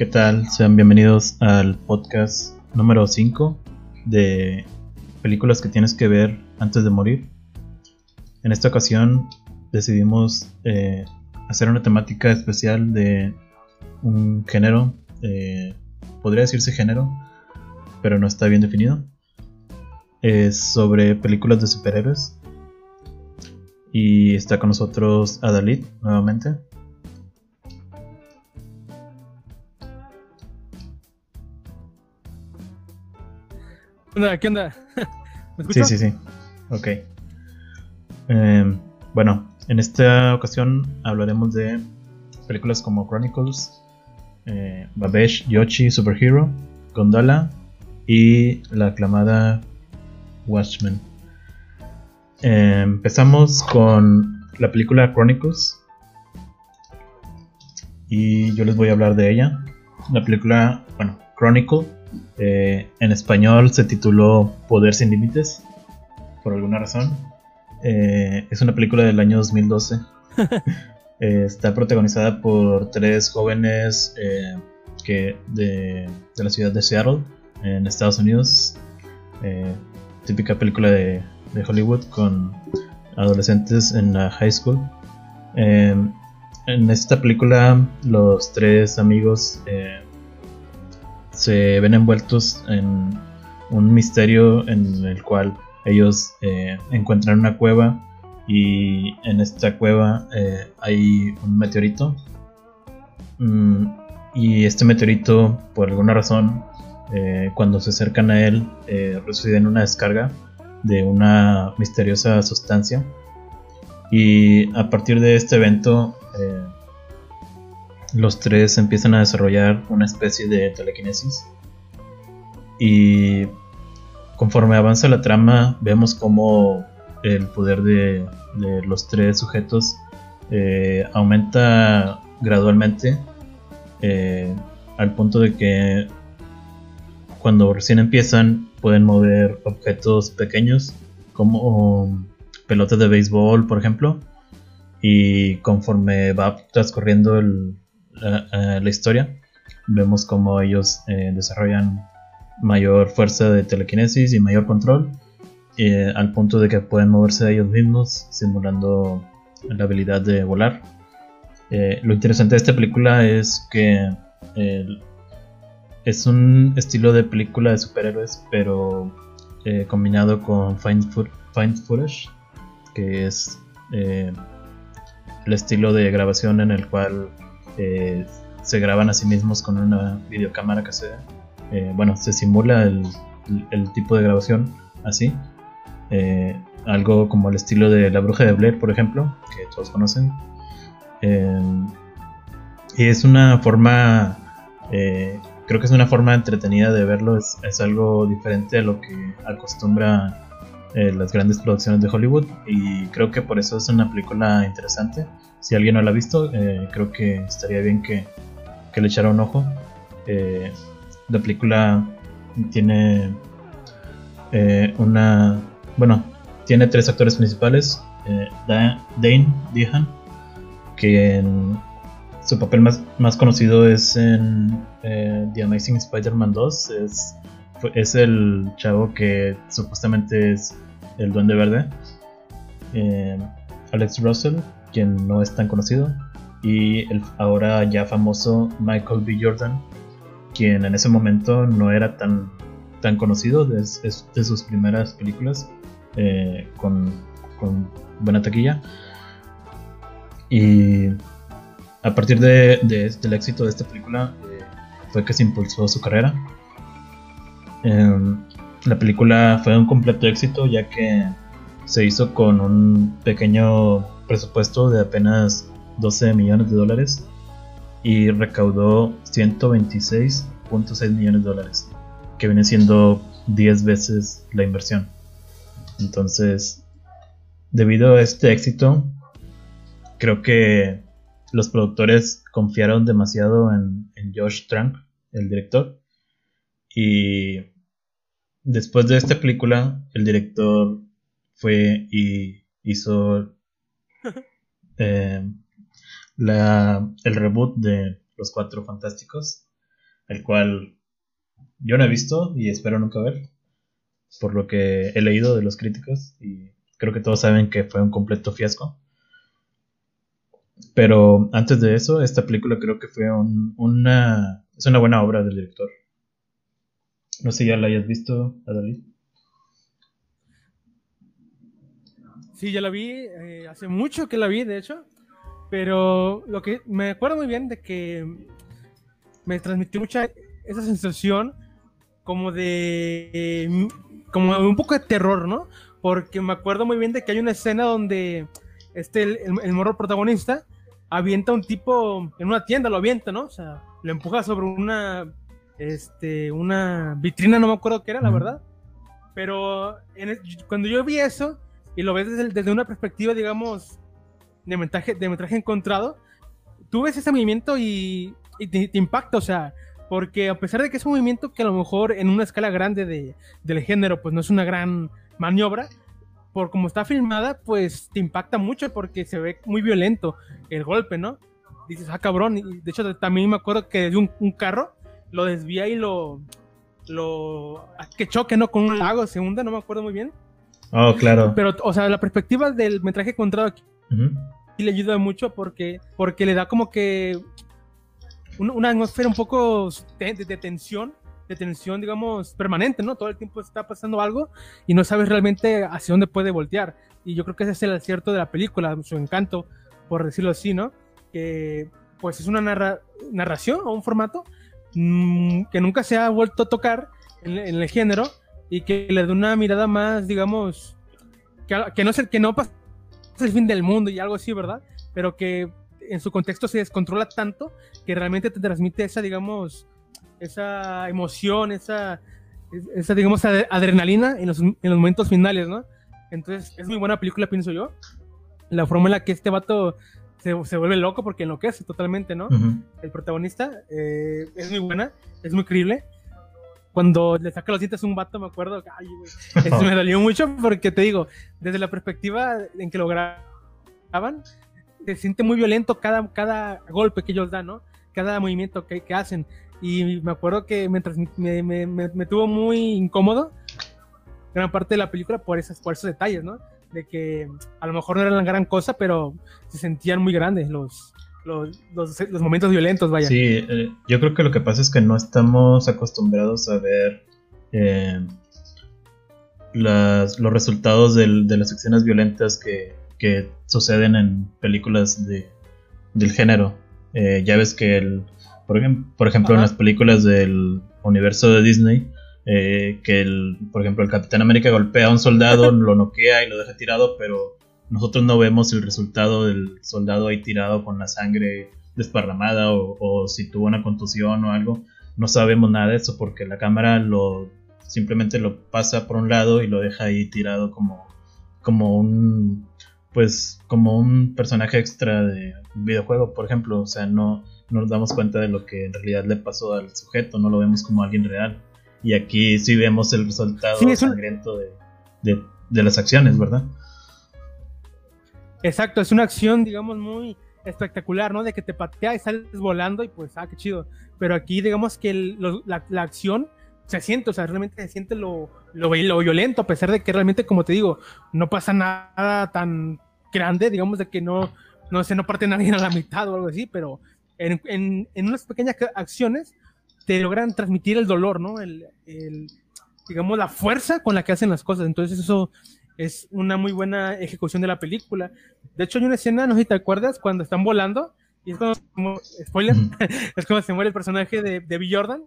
¿Qué tal? Sean bienvenidos al podcast número 5 de películas que tienes que ver antes de morir. En esta ocasión decidimos eh, hacer una temática especial de un género, eh, podría decirse género, pero no está bien definido. Es sobre películas de superhéroes. Y está con nosotros Adalid nuevamente. ¿Qué onda? ¿Me Sí, sí, sí. Ok. Em, bueno, en esta ocasión hablaremos de películas como Chronicles, eh, Babesh, Yoshi, Superhero, Gondola y la aclamada Watchmen. Em, empezamos con la película Chronicles y yo les voy a hablar de ella. La película, bueno, Chronicle eh, en español se tituló Poder sin Límites, por alguna razón. Eh, es una película del año 2012. Eh, está protagonizada por tres jóvenes que de, la ciudad de Seattle, en Estados Unidos. típica película de, de, Hollywood con adolescentes en la high school. en esta película los tres amigos se ven envueltos en un misterio en el cual ellos eh, encuentran una cueva y en esta cueva eh, hay un meteorito. Mm, y este meteorito por alguna razón eh, cuando se acercan a él reciben una descarga de una misteriosa sustancia. Y a partir de este evento los tres empiezan a desarrollar una especie de telequinesis. Y conforme avanza la trama, vemos como el poder de, los tres sujetos eh, aumenta gradualmente eh, al punto de que cuando recién empiezan pueden mover objetos pequeños como pelotas de béisbol por ejemplo y conforme va transcurriendo el, la historia, vemos como ellos eh, desarrollan mayor fuerza de telequinesis y mayor control, eh, al punto de que pueden moverse ellos mismos, simulando la habilidad de volar. Eh, lo interesante de esta película es que es un estilo de película de superhéroes, pero combinado con find, footage, que es el estilo de grabación en el cual eh, se graban a sí mismos con una videocámara que se eh, bueno se simula el, tipo de grabación así eh, algo como el estilo de la bruja de Blair por ejemplo que todos conocen. Y es una forma creo que es una forma entretenida de verlo es, es algo diferente a lo que acostumbra las grandes producciones de Hollywood y creo que por eso es una película interesante si alguien no la ha visto, eh, creo que estaría bien que, le echara un ojo. Eh, la película tiene eh, una. Bueno, tiene tres actores principales: Dane Dehan, que su papel más, más conocido es en The Amazing Spider-Man 2. Es, es el chavo que supuestamente es el Duende Verde. Alex Russell, quien no es tan conocido, y el ahora ya famoso Michael B. Jordan, quien en ese momento no era tan, tan conocido, de sus primeras películas eh, con, buena taquilla. Y a partir de, del éxito de esta película eh, fue que se impulsó su carrera. Em, la película fue un completo éxito ya que se hizo con un pequeño presupuesto de apenas 12 millones de dólares y recaudó 126.6 millones de dólares, que viene siendo 10 veces la inversión. Entonces, debido a este éxito, creo que los productores confiaron demasiado en, en Josh Trank, el director, y después de esta película, el director fue y hizo eh, el reboot de Los Cuatro Fantásticos. el cual yo no he visto y espero nunca ver, por lo que he leído de los críticos y creo que todos saben que fue un completo fiasco. Pero antes de eso, esta película creo que fue una, es una buena obra del director. No sé si ya la hayas visto, Adalí. Sí, ya la vi, eh, hace mucho que la vi, de hecho, pero lo que me acuerdo muy bien de que me transmitió mucha esa sensación como de como un poco de terror, ¿no? Porque me acuerdo muy bien de que hay una escena donde este el, el morro protagonista avienta un tipo en una tienda, lo avienta, ¿no? O sea, lo empuja sobre una, este, una vitrina, no me acuerdo qué era, la verdad. Pero cuando yo vi eso, y lo ves desde, una perspectiva, digamos, de metraje, de metraje encontrado, tú ves ese movimiento y, te, impacta, o sea, porque a pesar de que es un movimiento que a lo mejor en una escala grande de, del género, pues no es una gran maniobra, por como está filmada, pues te impacta mucho porque se ve muy violento el golpe, ¿no? Dices, ah, cabrón. Y de hecho, también me acuerdo que desde un, carro lo desvía y lo. lo que choque, ¿no? Con un lago, se hunde, no me acuerdo muy bien. Oh, claro. Pero, o sea, la perspectiva del metraje encontrado aquí le ayuda mucho porque, porque le da como que una atmósfera un poco de tensión de tensión, digamos, permanente, ¿no? Todo el tiempo está pasando algo y no sabes realmente hacia dónde puede voltear. Y yo creo que ese es el acierto de la película, su encanto, por decirlo así, ¿no? Que pues es una narración o un formato mm, que nunca se ha vuelto a tocar en, el género y que le da una mirada más, digamos, que, que no es el que no pasa el fin del mundo y algo así, ¿verdad? Pero que en su contexto se descontrola tanto que realmente te transmite esa, digamos, esa emoción, esa, esa digamos, adrenalina en los, en los momentos finales, ¿no? Entonces, es muy buena película, pienso yo. La forma en la que este vato se, se vuelve loco porque enloquece totalmente, ¿no? El protagonista eh, es muy buena, es muy creíble. Cuando le saca los dientes a un vato, me acuerdo, ay, eso me dolió mucho porque te digo, desde la perspectiva en que lo graban, se siente muy violento cada, cada golpe que ellos dan, ¿no? Cada movimiento que, que hacen. Y me acuerdo que mientras me, me, me, tuvo muy incómodo gran parte de la película por, esas, por esos detalles, ¿no? De que a lo mejor no eran la gran cosa, pero se sentían muy grandes los, los, los, momentos violentos, vaya. Sí, eh, yo creo que lo que pasa es que no estamos acostumbrados a ver eh, las, los resultados del, de las escenas violentas que, que suceden en películas de, del género. Eh, ya ves que el, por, ejemplo, en las películas del universo de Disney, eh, que el, por ejemplo, el Capitán América golpea a un soldado, lo noquea y lo deja tirado, pero nosotros no vemos el resultado del soldado ahí tirado con la sangre desparramada o, si tuvo una contusión o algo. No sabemos nada de eso porque la cámara lo simplemente lo pasa por un lado y lo deja ahí tirado como, como un pues como un personaje extra de un videojuego, por ejemplo, o sea, no no nos damos cuenta de lo que en realidad le pasó al sujeto, no lo vemos como alguien real. Y aquí sí vemos el resultado sangriento de, las acciones, ¿verdad? Exacto, es una acción, digamos, muy espectacular, ¿no? De que te patea y sales volando y pues, ah, qué chido. Pero aquí, digamos que la, acción se siente, o sea, realmente se siente lo, lo, lo, violento, a pesar de que realmente, como te digo, no pasa nada tan grande, digamos, de que no, no se no parte nadie a la mitad o algo así, pero en, unas pequeñas acciones te logran transmitir el dolor, ¿no? El, digamos, la fuerza con la que hacen las cosas. Entonces eso es una muy buena ejecución de la película. De hecho, hay una escena, no sé si te acuerdas, cuando están volando, y es cuando, spoiler, es cuando se muere el personaje de, de Bill Jordan,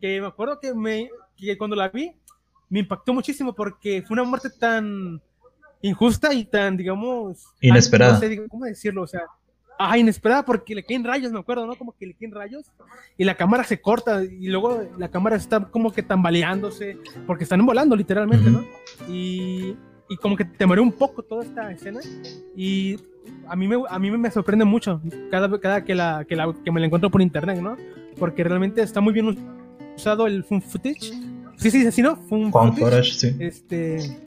que me acuerdo que, me, que cuando la vi, me impactó muchísimo porque fue una muerte tan injusta y tan, digamos... Inesperada. No sé, ¿Cómo decirlo? O sea, ah, inesperada porque le caen rayos, me acuerdo, ¿no? Como que le caen rayos y la cámara se corta y luego la cámara está como que tambaleándose porque están volando literalmente, ¿no? Y, y como que te un poco toda esta escena y a mí me, a mí me sorprende mucho cada, cada que, la, que, la, que me la encuentro por internet, ¿no? Porque realmente está muy bien usado el fun footage. Sí, sí, sí, ¿no? Fun, footage. sí. Este...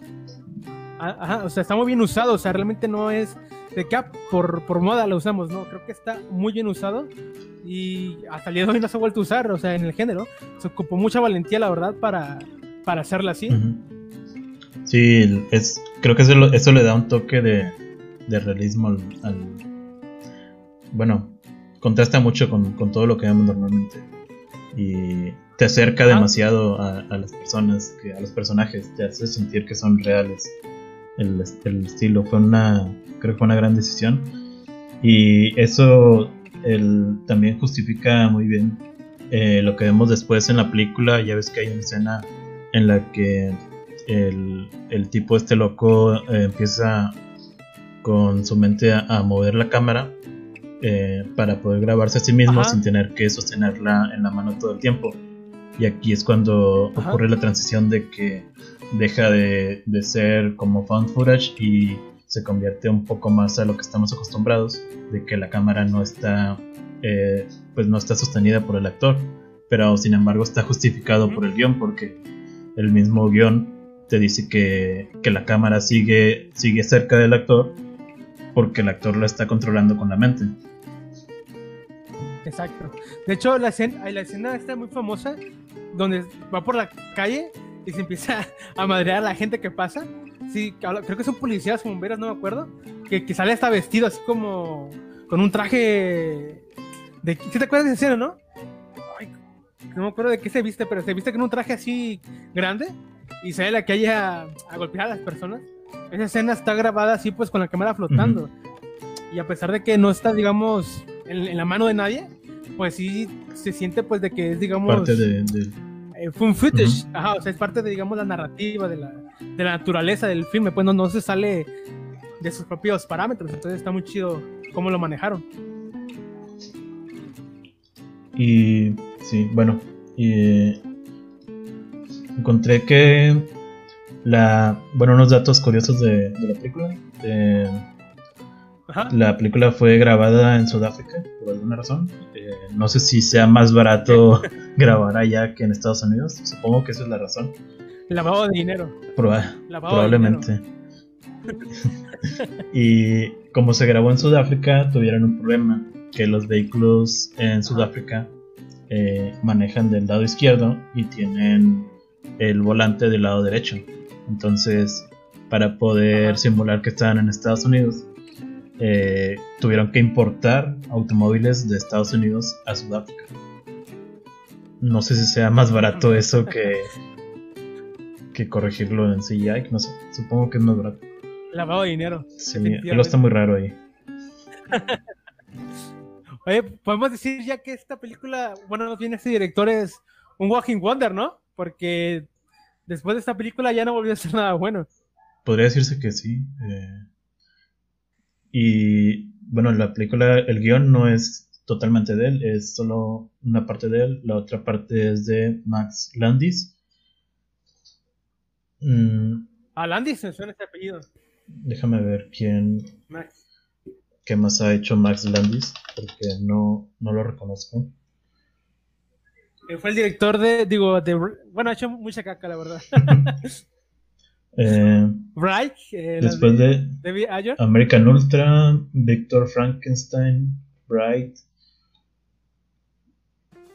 Ajá, o sea, está muy bien usado, o sea, realmente no es de que ah, por, por moda lo usamos, ¿no? Creo que está muy bien usado y hasta el día de hoy no se ha vuelto a usar, o sea, en el género. Se ocupó mucha valentía, la verdad, para, para hacerla así. Sí, es, creo que eso, eso le da un toque de, de realismo al, Bueno, contrasta mucho con, con, todo lo que vemos normalmente. Y te acerca demasiado a, a, las personas, que, a los personajes, te hace sentir que son reales. El, el estilo fue una, creo que fue una gran decisión. Y eso el, también justifica muy bien eh, lo que vemos después en la película. Ya ves que hay una escena en la que el, el tipo este loco eh, empieza con su mente a, mover la cámara eh, para poder grabarse a sí mismo sin tener que sostenerla en la mano todo el tiempo. Y aquí es cuando ocurre la transición de que deja de, de ser como found footage y se convierte un poco más a lo que estamos acostumbrados, de que la cámara no está, eh, pues no está sostenida por el actor, pero sin embargo está justificado por el guion, porque el mismo guion te dice que, que la cámara sigue, sigue cerca del actor, porque el actor la está controlando con la mente. Exacto. De hecho, la escena, la escena está muy famosa, donde va por la calle y se empieza a madrear a la gente que pasa sí, creo que son policías bomberos, no me acuerdo, que, que sale hasta vestido así como con un traje de... ¿Sí te acuerdas de esa escena, no? Ay, no me acuerdo de qué se viste, pero se viste con un traje así grande y sale la calle a, a, golpear a las personas. Esa escena está grabada así pues con la cámara flotando. Y a pesar de que no está, digamos, en, la mano de nadie, pues sí se siente pues de que es, digamos... Parte de eh, fue un footage, ajá, o sea, es parte de, digamos, la narrativa, de la, de la naturaleza del filme, pues no, no se sale de sus propios parámetros, entonces está muy chido cómo lo manejaron. Y sí, bueno, y, encontré que la, bueno, unos datos curiosos de, de la película. La película fue grabada en Sudáfrica por alguna razón. Eh, no sé si sea más barato grabar allá que en Estados Unidos. Supongo que esa es la razón. Lavado de dinero. probablemente. y como se grabó en Sudáfrica, tuvieron un problema. Que los vehículos en Sudáfrica eh, manejan del lado izquierdo y tienen el volante del lado derecho. Entonces, para poder simular que estaban en Estados Unidos, eh, tuvieron que importar automóviles de Estados Unidos a Sudáfrica. No sé si sea más barato eso que, que corregirlo en CGI, no sé, supongo que es más barato. Lavado de dinero. Sí, algo está muy raro ahí. Oye, podemos decir ya que esta película, bueno, no tiene este director es un walking wonder, ¿no? Porque después de esta película ya no volvió a ser nada bueno. Podría decirse que sí. Eh, y bueno, la película, el guion no es totalmente de él, es solo una parte de él, la otra parte es de Max Landis. Mm. A Landis me suena ese apellido. Déjame ver quién. Max. ¿Qué más ha hecho Max Landis? Porque no, no lo reconozco. Eh, fue el director de, digo, de, bueno, ha hecho mucha caca, la verdad. Eh, Bright, eh, después de, American Ultra, Victor Frankenstein, Bright.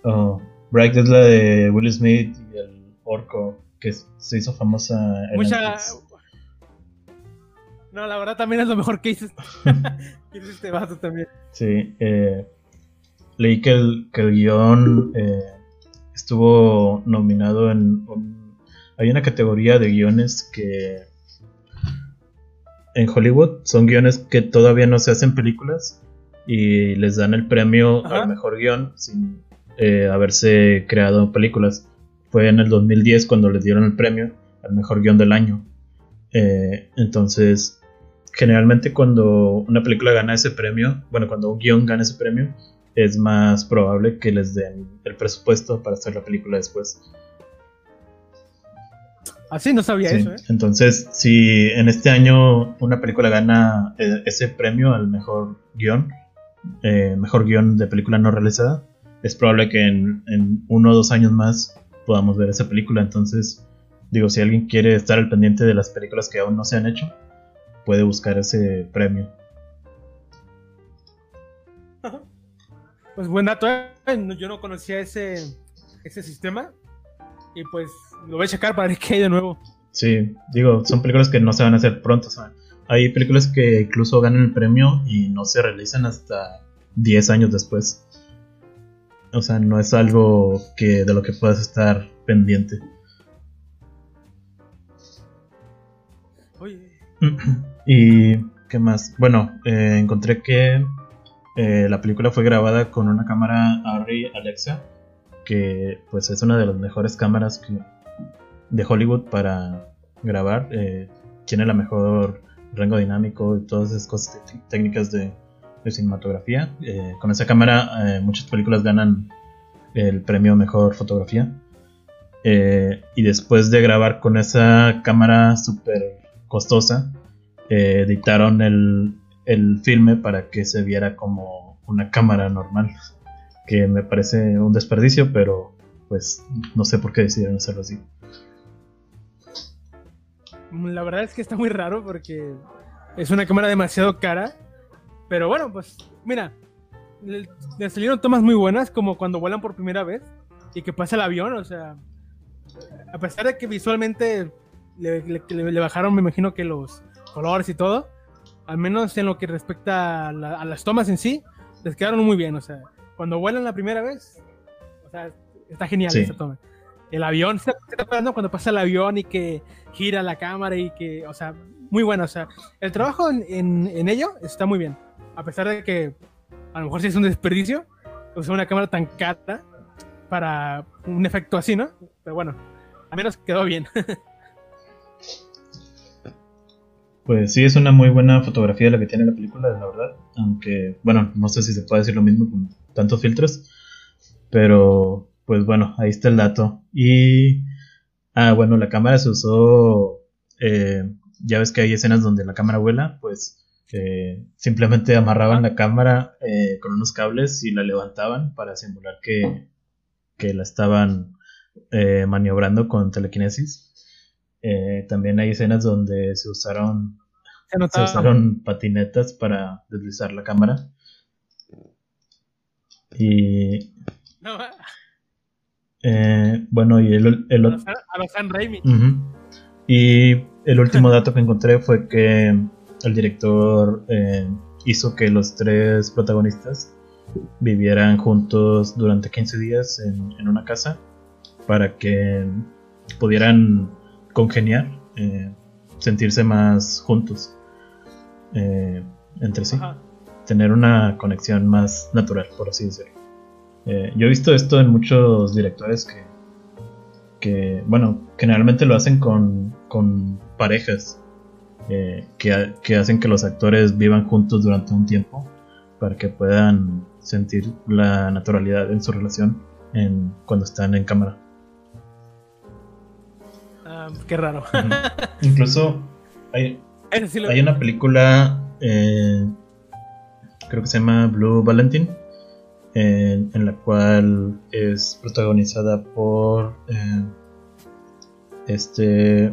Oh, Bright es la de Will Smith y el orco que se hizo famosa en Mucha... No, la verdad también es lo mejor que hizo, este vato también. Sí, eh, leí que el, que el guion eh, estuvo nominado en hay una categoría de guiones que en Hollywood son guiones que todavía no se hacen películas y les dan el premio al mejor guion sin eh, haberse creado películas. Fue en el 2010 cuando les dieron el premio al mejor guion del año. Eh, entonces, generalmente cuando una película gana ese premio, bueno, cuando un guion gana ese premio, es más probable que les den el presupuesto para hacer la película después. Así no sabía eso, ¿eh? Entonces, si en este año una película gana eh, ese premio al mejor guion, eh, mejor guion de película no realizada, es probable que en, uno o dos años más podamos ver esa película. Entonces, digo, si alguien quiere estar al pendiente de las películas que aún no se han hecho, puede buscar ese premio. Pues buen dato, ¿eh? yo no conocía ese, ese sistema. Y pues lo voy a checar para ver qué hay de nuevo. Sí, digo, son películas que no se van a hacer pronto. Hay películas que incluso ganan el premio y no se realizan hasta 10 años después. O sea, no es algo que de lo que puedas estar pendiente. Oye. y qué más. Bueno, eh, encontré que eh, la película fue grabada con una cámara Arri Alexa, que pues es una de las mejores cámaras de Hollywood para grabar. Eh, tiene la mejor rango dinámico y todas esas cosas técnicas de, cinematografía. Eh, con esa cámara muchas películas ganan el premio Mejor Fotografía. y después de grabar con esa cámara súper costosa, editaron el, el filme para que se viera como una cámara normal. Que me parece un desperdicio, pero pues no sé por qué decidieron hacerlo así. La verdad es que está muy raro porque es una cámara demasiado cara. Pero bueno, pues mira, le, salieron tomas muy buenas como cuando vuelan por primera vez y que pasa el avión. O sea, a pesar de que visualmente le, bajaron, me imagino que los colores y todo, al menos en lo que respecta a, las tomas en sí, les quedaron muy bien. O sea, cuando vuelan la primera vez, o sea, está genial esa toma el avión, se está cuando pasa el avión y que gira la cámara y que, o sea, muy bueno, o sea, el trabajo en, en, ello está muy bien, a pesar de que a lo mejor sí es un desperdicio usar una cámara tan cara para un efecto así, ¿no? Pero bueno, al menos quedó bien. Pues sí, es una muy buena fotografía la que tiene la película, la verdad. Aunque, bueno, no sé si se puede decir lo mismo con tantos filtros. Pero pues bueno, ahí está el dato. Y, ah, bueno, la cámara se usó, eh, ya ves que hay escenas donde la cámara vuela, pues eh, simplemente amarraban la cámara eh, con unos cables y la levantaban para simular que, que la estaban maniobrando con telequinesis. también hay escenas donde se usaron, se usaron patinetas para deslizar la cámara. Y... Eh, bueno, y el, el, a los San Raimi. Y el último dato que encontré fue que el director eh, hizo que los tres protagonistas vivieran juntos durante 15 días en, una casa para que pudieran congeniar, eh, sentirse más juntos entre sí, tener una conexión más natural, por así decirlo. Eh, yo he visto esto en muchos directores que, que bueno, generalmente lo hacen con, con parejas, eh, que, que, hacen que los actores vivan juntos durante un tiempo para que puedan sentir la naturalidad en su relación en, cuando están en cámara. Ah, qué raro. Incluso hay, hay una película, eh, creo que se llama Blue Valentine en, la cual es protagonizada por eh, este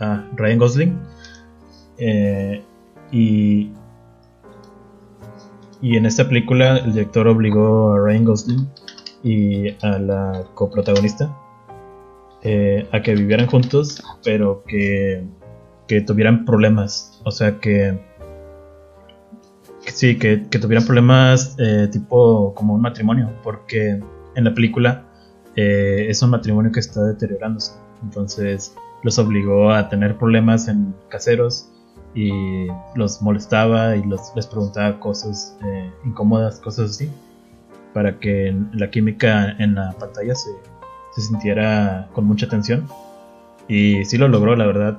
ah, Ryan Gosling eh, y y en esta película el director obligó a Ryan Gosling y a la coprotagonista eh, a que vivieran juntos pero que, que tuvieran problemas o sea que sí, que, tuvieran problemas eh, tipo como un matrimonio, porque en la película eh, es un matrimonio que está deteriorándose, entonces los obligó a tener problemas en caseros y los molestaba y los, les preguntaba cosas eh, incómodas, cosas así, para que la química en la pantalla se, se sintiera con mucha tensión. Y sí lo logró, la verdad.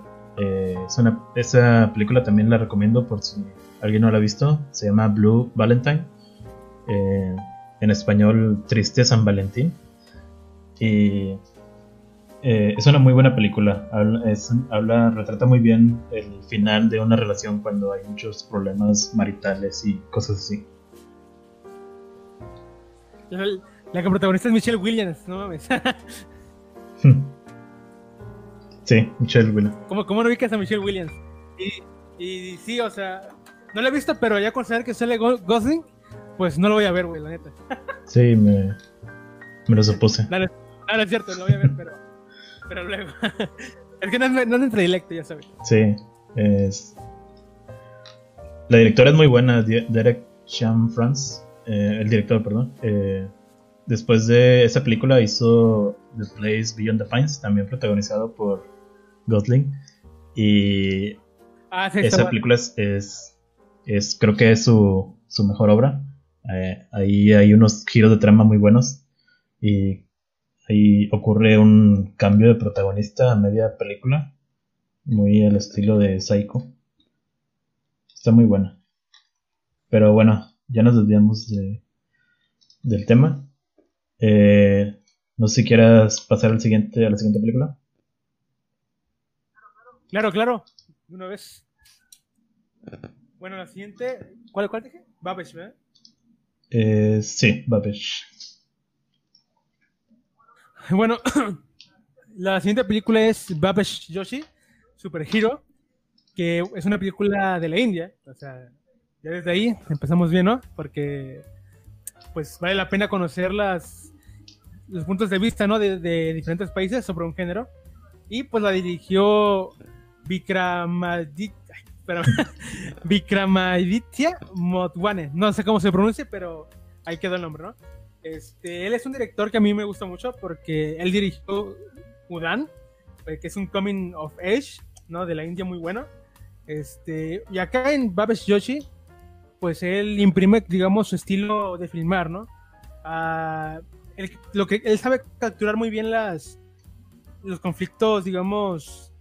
Esa película también la recomiendo por si alguien no la ha visto, se llama Blue Valentine. Eh, en español, Triste San Valentín. Y eh, es una muy buena película. Habla, retrata muy bien el final de una relación cuando hay muchos problemas maritales y cosas así. La, la que protagonista es Michelle Williams, no mames. sí, Michelle Williams. ¿Cómo, cómo no ubicas a Michelle Williams? Y, y sí, o sea, no lo he visto, pero ya considerar que sale Gosling, pues no lo voy a ver, güey, la neta. Sí, me, me lo supuse. No, no, es cierto, lo voy a ver, pero, pero luego. es que no, no es entre directo, ya sabes. Sí, es. La directora es muy buena, Derek Chan France, eh, el director, perdón. Eh, después de esa película hizo The Place Beyond the Pines, también protagonizado por Gosling. Y ah, esa película es, es, creo que es su, su mejor obra. Eh, ahí hay unos giros de trama muy buenos y ahí ocurre un cambio de protagonista a media película, muy al estilo de Psycho. Está muy buena. Pero bueno, ya nos desviamos de, del tema. Eh, no sé si quieras pasar al siguiente, a la siguiente película. Claro, claro. Una vez. Bueno, la siguiente. ¿Cuál, cuál dije? Babesh, ¿verdad? Eh, sí, Babesh. Bueno, la siguiente película es Babesh Yoshi, Super Hero, que es una película de la India. O sea, ya desde ahí empezamos bien, ¿no? Porque pues vale la pena conocer las, los puntos de vista, ¿no? De, de diferentes países sobre un género. Y pues la dirigió Vikramaditya, Vikramaditya Motwane. No sé cómo se pronuncia, pero ahí quedó el nombre, ¿no? Este, él es un director que a mí me gusta mucho porque él dirigió Udan, eh, que es un coming of age, ¿no? De la India muy bueno. Este, y acá en Babesh Yoshi, pues él imprime, digamos, su estilo de filmar, ¿no? Ah, lo que él sabe capturar muy bien las los conflictos, digamos,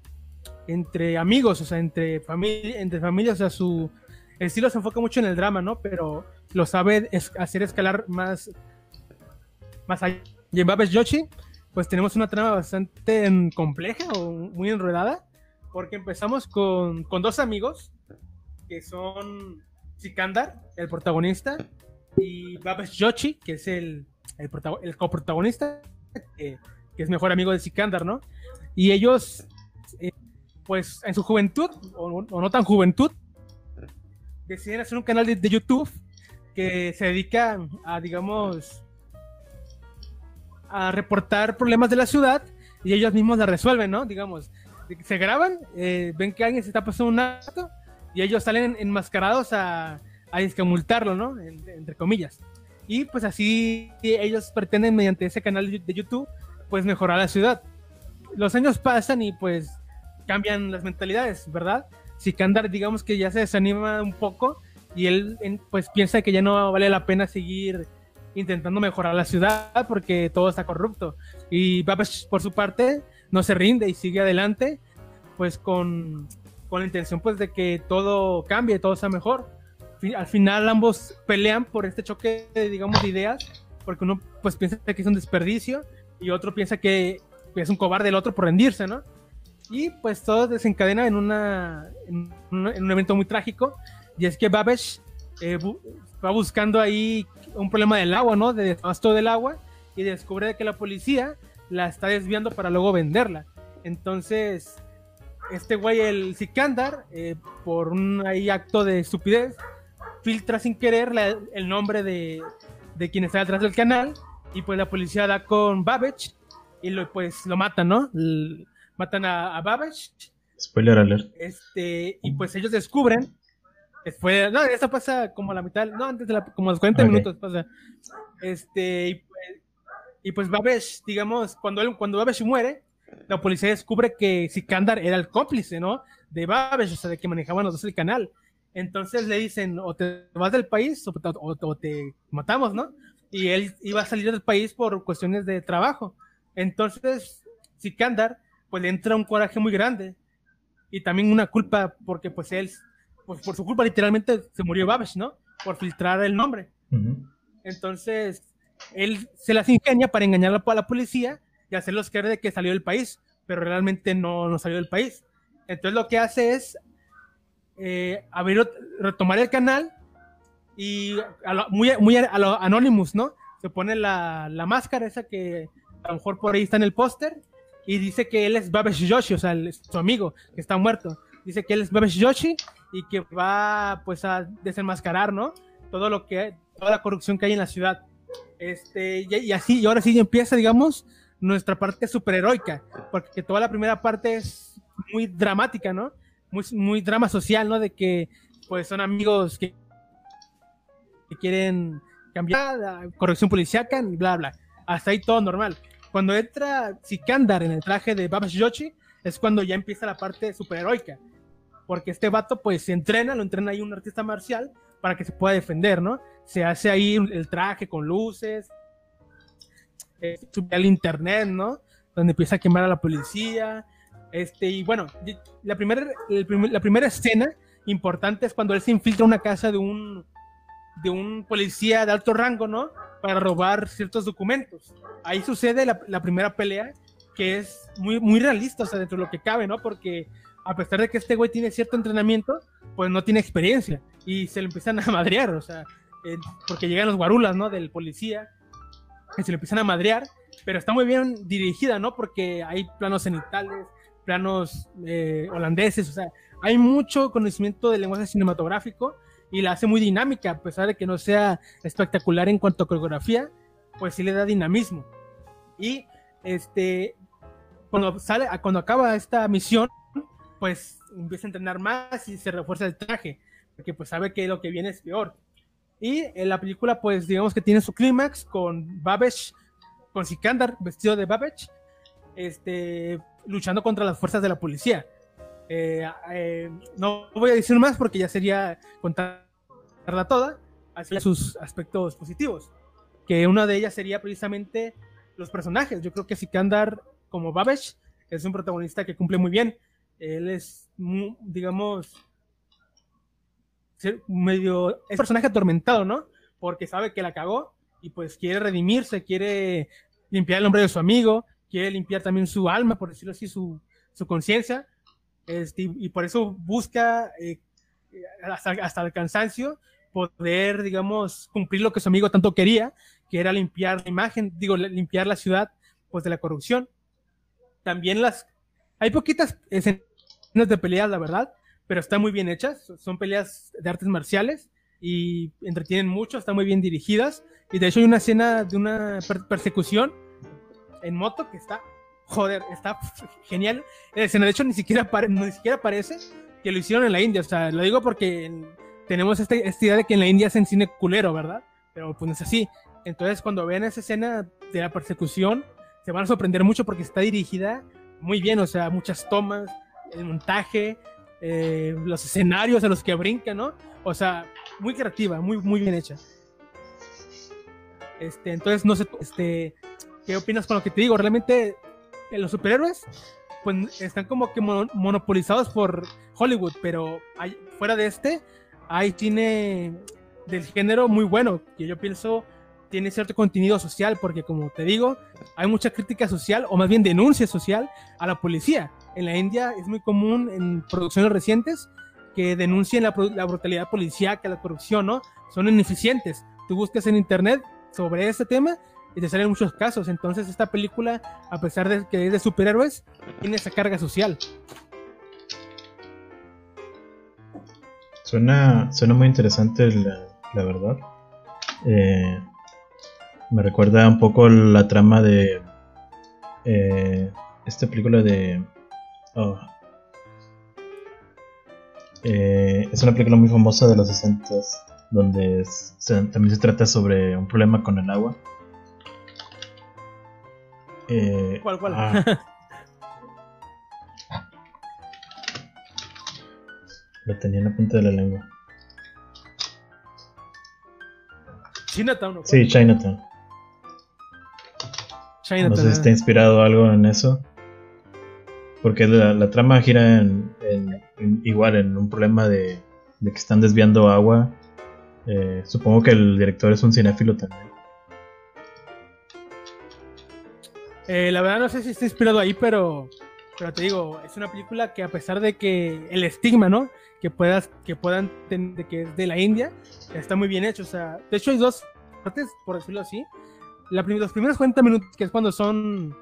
entre amigos, o sea, entre familia, entre familias, o sea, su estilo se enfoca mucho en el drama, ¿no? Pero lo sabe hacer escalar más, más allá. Y en Babes Yoshi, pues tenemos una trama bastante compleja o muy enredada, porque empezamos con, dos amigos que son Sikandar, el protagonista, y Babes Yoshi, que es el, el, el coprotagonista, que es mejor amigo de Sikandar, ¿no? Y ellos pues en su juventud, o, no tan juventud, deciden hacer un canal de, YouTube que se dedica a, digamos, a reportar problemas de la ciudad y ellos mismos la resuelven, ¿no? Digamos, se graban, eh, ven que alguien se está pasando un acto y ellos salen enmascarados a, a escamultarlo, ¿no? entre comillas. Y pues así ellos pretenden mediante ese canal de YouTube, pues mejorar la ciudad. Los años pasan y pues cambian las mentalidades, ¿verdad? Sikandar, digamos que ya se desanima un poco y él pues piensa que ya no vale la pena seguir intentando mejorar la ciudad porque todo está corrupto. Y Babesh, por su parte, no se rinde y sigue adelante, pues con, con la intención pues de que todo cambie, todo sea mejor. Al final ambos pelean por este choque, digamos, de ideas, porque uno pues piensa que es un desperdicio y otro piensa que es un cobarde el otro por rendirse, ¿no? Y pues todo desencadena en, una, en, un, evento muy trágico. Y es que Babesh eh, va buscando ahí un problema del agua, ¿no? De desabasto del agua. Y descubre que la policía la está desviando para luego venderla. Entonces, este güey, el Sikandar, eh, por un ahí acto de estupidez, filtra sin querer el nombre de, de, quien está detrás del canal. Y pues la policía da con Babbage y lo, pues lo mata, ¿no? Matan a, a Babbage. Spoiler alert. Este, y pues ellos descubren. Después, no, eso pasa como a la mitad, no, antes de la, como a los 40 minutos pasa. Este, y pues, y pues Babbage, digamos, cuando, él, cuando Babbage muere, la policía descubre que Sikandar era el cómplice, ¿no? De Babbage, o sea, de que manejaban los dos el canal. Entonces le dicen, o te vas del país o, o, te matamos, ¿no? Y él iba a salir del país por cuestiones de trabajo. Entonces, Sikandar pues le entra un coraje muy grande y también una culpa porque pues él, pues por su culpa literalmente se murió Babesh, ¿no? Por filtrar el nombre. Entonces, él se las ingenia para engañar a la policía y hacerlos creer de que salió del país, pero realmente no, no salió del país. Entonces lo que hace es eh, abrir, retomar el canal y muy, muy a lo Anonymous, ¿no? Se pone la, la máscara esa que a lo mejor por ahí está en el póster y dice que él es Babesh Yoshi, o sea, su amigo que está muerto. Dice que él es Babesh Yoshi y que va pues a desenmascarar, ¿no? Todo lo que toda la corrupción que hay en la ciudad. Este, y, así, y ahora sí empieza, digamos, nuestra parte superheroica, porque toda la primera parte es muy dramática, ¿no? Muy, drama social, ¿no? De que, pues, son amigos que, que quieren cambiar la corrección policíaca, bla, bla. Hasta ahí todo normal. Cuando entra Sikandar en el traje de Babash Yoshi, es cuando ya empieza la parte superheroica. Porque este vato, pues, se entrena, lo entrena ahí un artista marcial para que se pueda defender, ¿no? Se hace ahí el traje con luces, eh, sube al internet, ¿no? Donde empieza a quemar a la policía. Este, y bueno, la primera, la primera escena importante es cuando él se infiltra en una casa de un, de un policía de alto rango, ¿no? Para robar ciertos documentos. Ahí sucede la, primera pelea, que es muy, muy realista, o sea, dentro de lo que cabe, ¿no? Porque a pesar de que este güey tiene cierto entrenamiento, pues no tiene experiencia y se le empiezan a madrear, o sea, porque llegan los guarulas, ¿no? Del policía y se le empiezan a madrear, pero está muy bien dirigida, ¿no? Porque hay planos cenitales, planos eh, holandeses, o sea, hay mucho conocimiento del lenguaje cinematográfico y la hace muy dinámica, a pesar de que no sea espectacular en cuanto a coreografía, pues sí le da dinamismo. Y este, cuando sale, cuando acaba esta misión, pues empieza a entrenar más y se refuerza el traje, porque pues sabe que lo que viene es peor. Y en la película, pues digamos que tiene su clímax con Babesh, con Sikandar vestido de Babesh, este, luchando contra las fuerzas de la policía. Eh, eh, no voy a decir más porque ya sería contarla toda, así sus aspectos positivos. Que una de ellas sería precisamente los personajes. Yo creo que Sikandar, como Babesh, es un protagonista que cumple muy bien. Él es, digamos, medio, es personaje atormentado, ¿no? Porque sabe que la cagó y pues quiere redimirse, quiere limpiar el nombre de su amigo, quiere limpiar también su alma, por decirlo así, su, su conciencia, este, y por eso busca eh, hasta, hasta, el cansancio poder, digamos, cumplir lo que su amigo tanto quería, que era limpiar la imagen, digo, limpiar la ciudad, pues de la corrupción. También las, hay poquitas escenas de peleas, la verdad, pero están muy bien hechas. Son peleas de artes marciales y entretienen mucho, están muy bien dirigidas. Y de hecho hay una escena de una persecución en moto que está, joder, está genial. La escena, de hecho, ni siquiera, ni siquiera parece que lo hicieron en la India. O sea, lo digo porque tenemos este, esta idea de que en la India hacen cine culero, ¿verdad? Pero pues no es así. Entonces, cuando vean esa escena de la persecución, se van a sorprender mucho porque está dirigida muy bien, o sea, muchas tomas, el montaje, eh, los escenarios a los que brinca, ¿no? O sea, muy creativa, muy, muy bien hecha. Este, entonces, no sé, este, ¿qué opinas con lo que te digo? Realmente, eh, los superhéroes, pues están como que monopolizados por Hollywood, pero hay, fuera de este, hay cine del género muy bueno, que yo pienso tiene cierto contenido social, porque como te digo, hay mucha crítica social, o más bien denuncia social, a la policía en la India es muy común en producciones recientes que denuncien la, brutalidad policíaca, la corrupción, ¿no? Son ineficientes. Tú buscas en internet sobre ese tema y te salen muchos casos. Entonces esta película, a pesar de que es de superhéroes, tiene esa carga social. Suena, suena muy interesante la, verdad. Eh, me recuerda un poco la trama de eh, esta película de Oh. Eh, es una película muy famosa de los 60 donde también se trata sobre un problema con el agua. Eh, ¿Cuál, cuál? Ah. lo tenía en la punta de la lengua. Chinatown. Sí, Chinatown. Chinatown. No sé si está inspirado algo en eso. Porque la, trama gira en, igual en un problema de, que están desviando agua. Eh, supongo que el director es un cinéfilo también. Eh, la verdad no sé si está inspirado ahí, pero, pero te digo, es una película que a pesar de que el estigma, ¿no? Que puedas, que puedan de que es de la India, está muy bien hecho. O sea, de hecho hay dos partes, por decirlo así. La los primeros 40 minutos, que es cuando son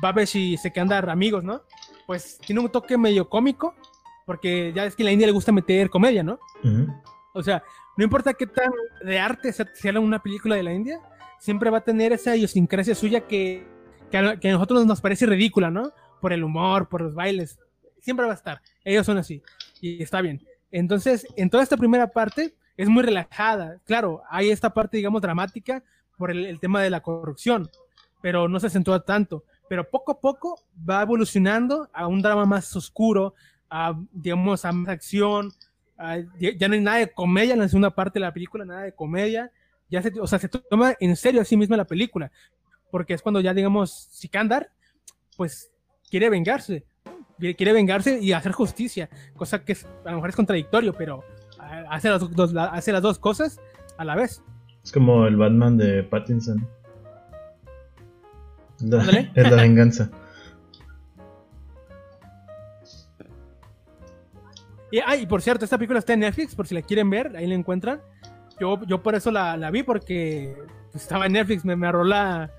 Babesh y Sekandar amigos, ¿no? pues tiene un toque medio cómico, porque ya es que en la India le gusta meter comedia, ¿no? O sea, no importa qué tan de arte sea una película de la India, siempre va a tener esa idiosincrasia suya que, que, a, nosotros nos parece ridícula, ¿no? Por el humor, por los bailes. Siempre va a estar. Ellos son así. Y está bien. Entonces, en toda esta primera parte es muy relajada. Claro, hay esta parte, digamos, dramática por el, tema de la corrupción, pero no se acentúa tanto. Pero poco a poco va evolucionando a un drama más oscuro, a, digamos, a más acción. ya no hay nada de comedia en la segunda parte de la película, nada de comedia. Ya se, o sea, se toma en serio a sí misma la película, porque es cuando ya, digamos, Sikandar, pues quiere vengarse, quiere vengarse y hacer justicia, cosa que a lo mejor es contradictorio, pero hace las, dos, hace las dos cosas a la vez. Es como el Batman de Pattinson. es la venganza. Y, ah, y por cierto, esta película está en Netflix, por si la quieren ver, ahí la encuentran. Yo, yo por eso la, la vi, porque estaba en Netflix, me, me arró la,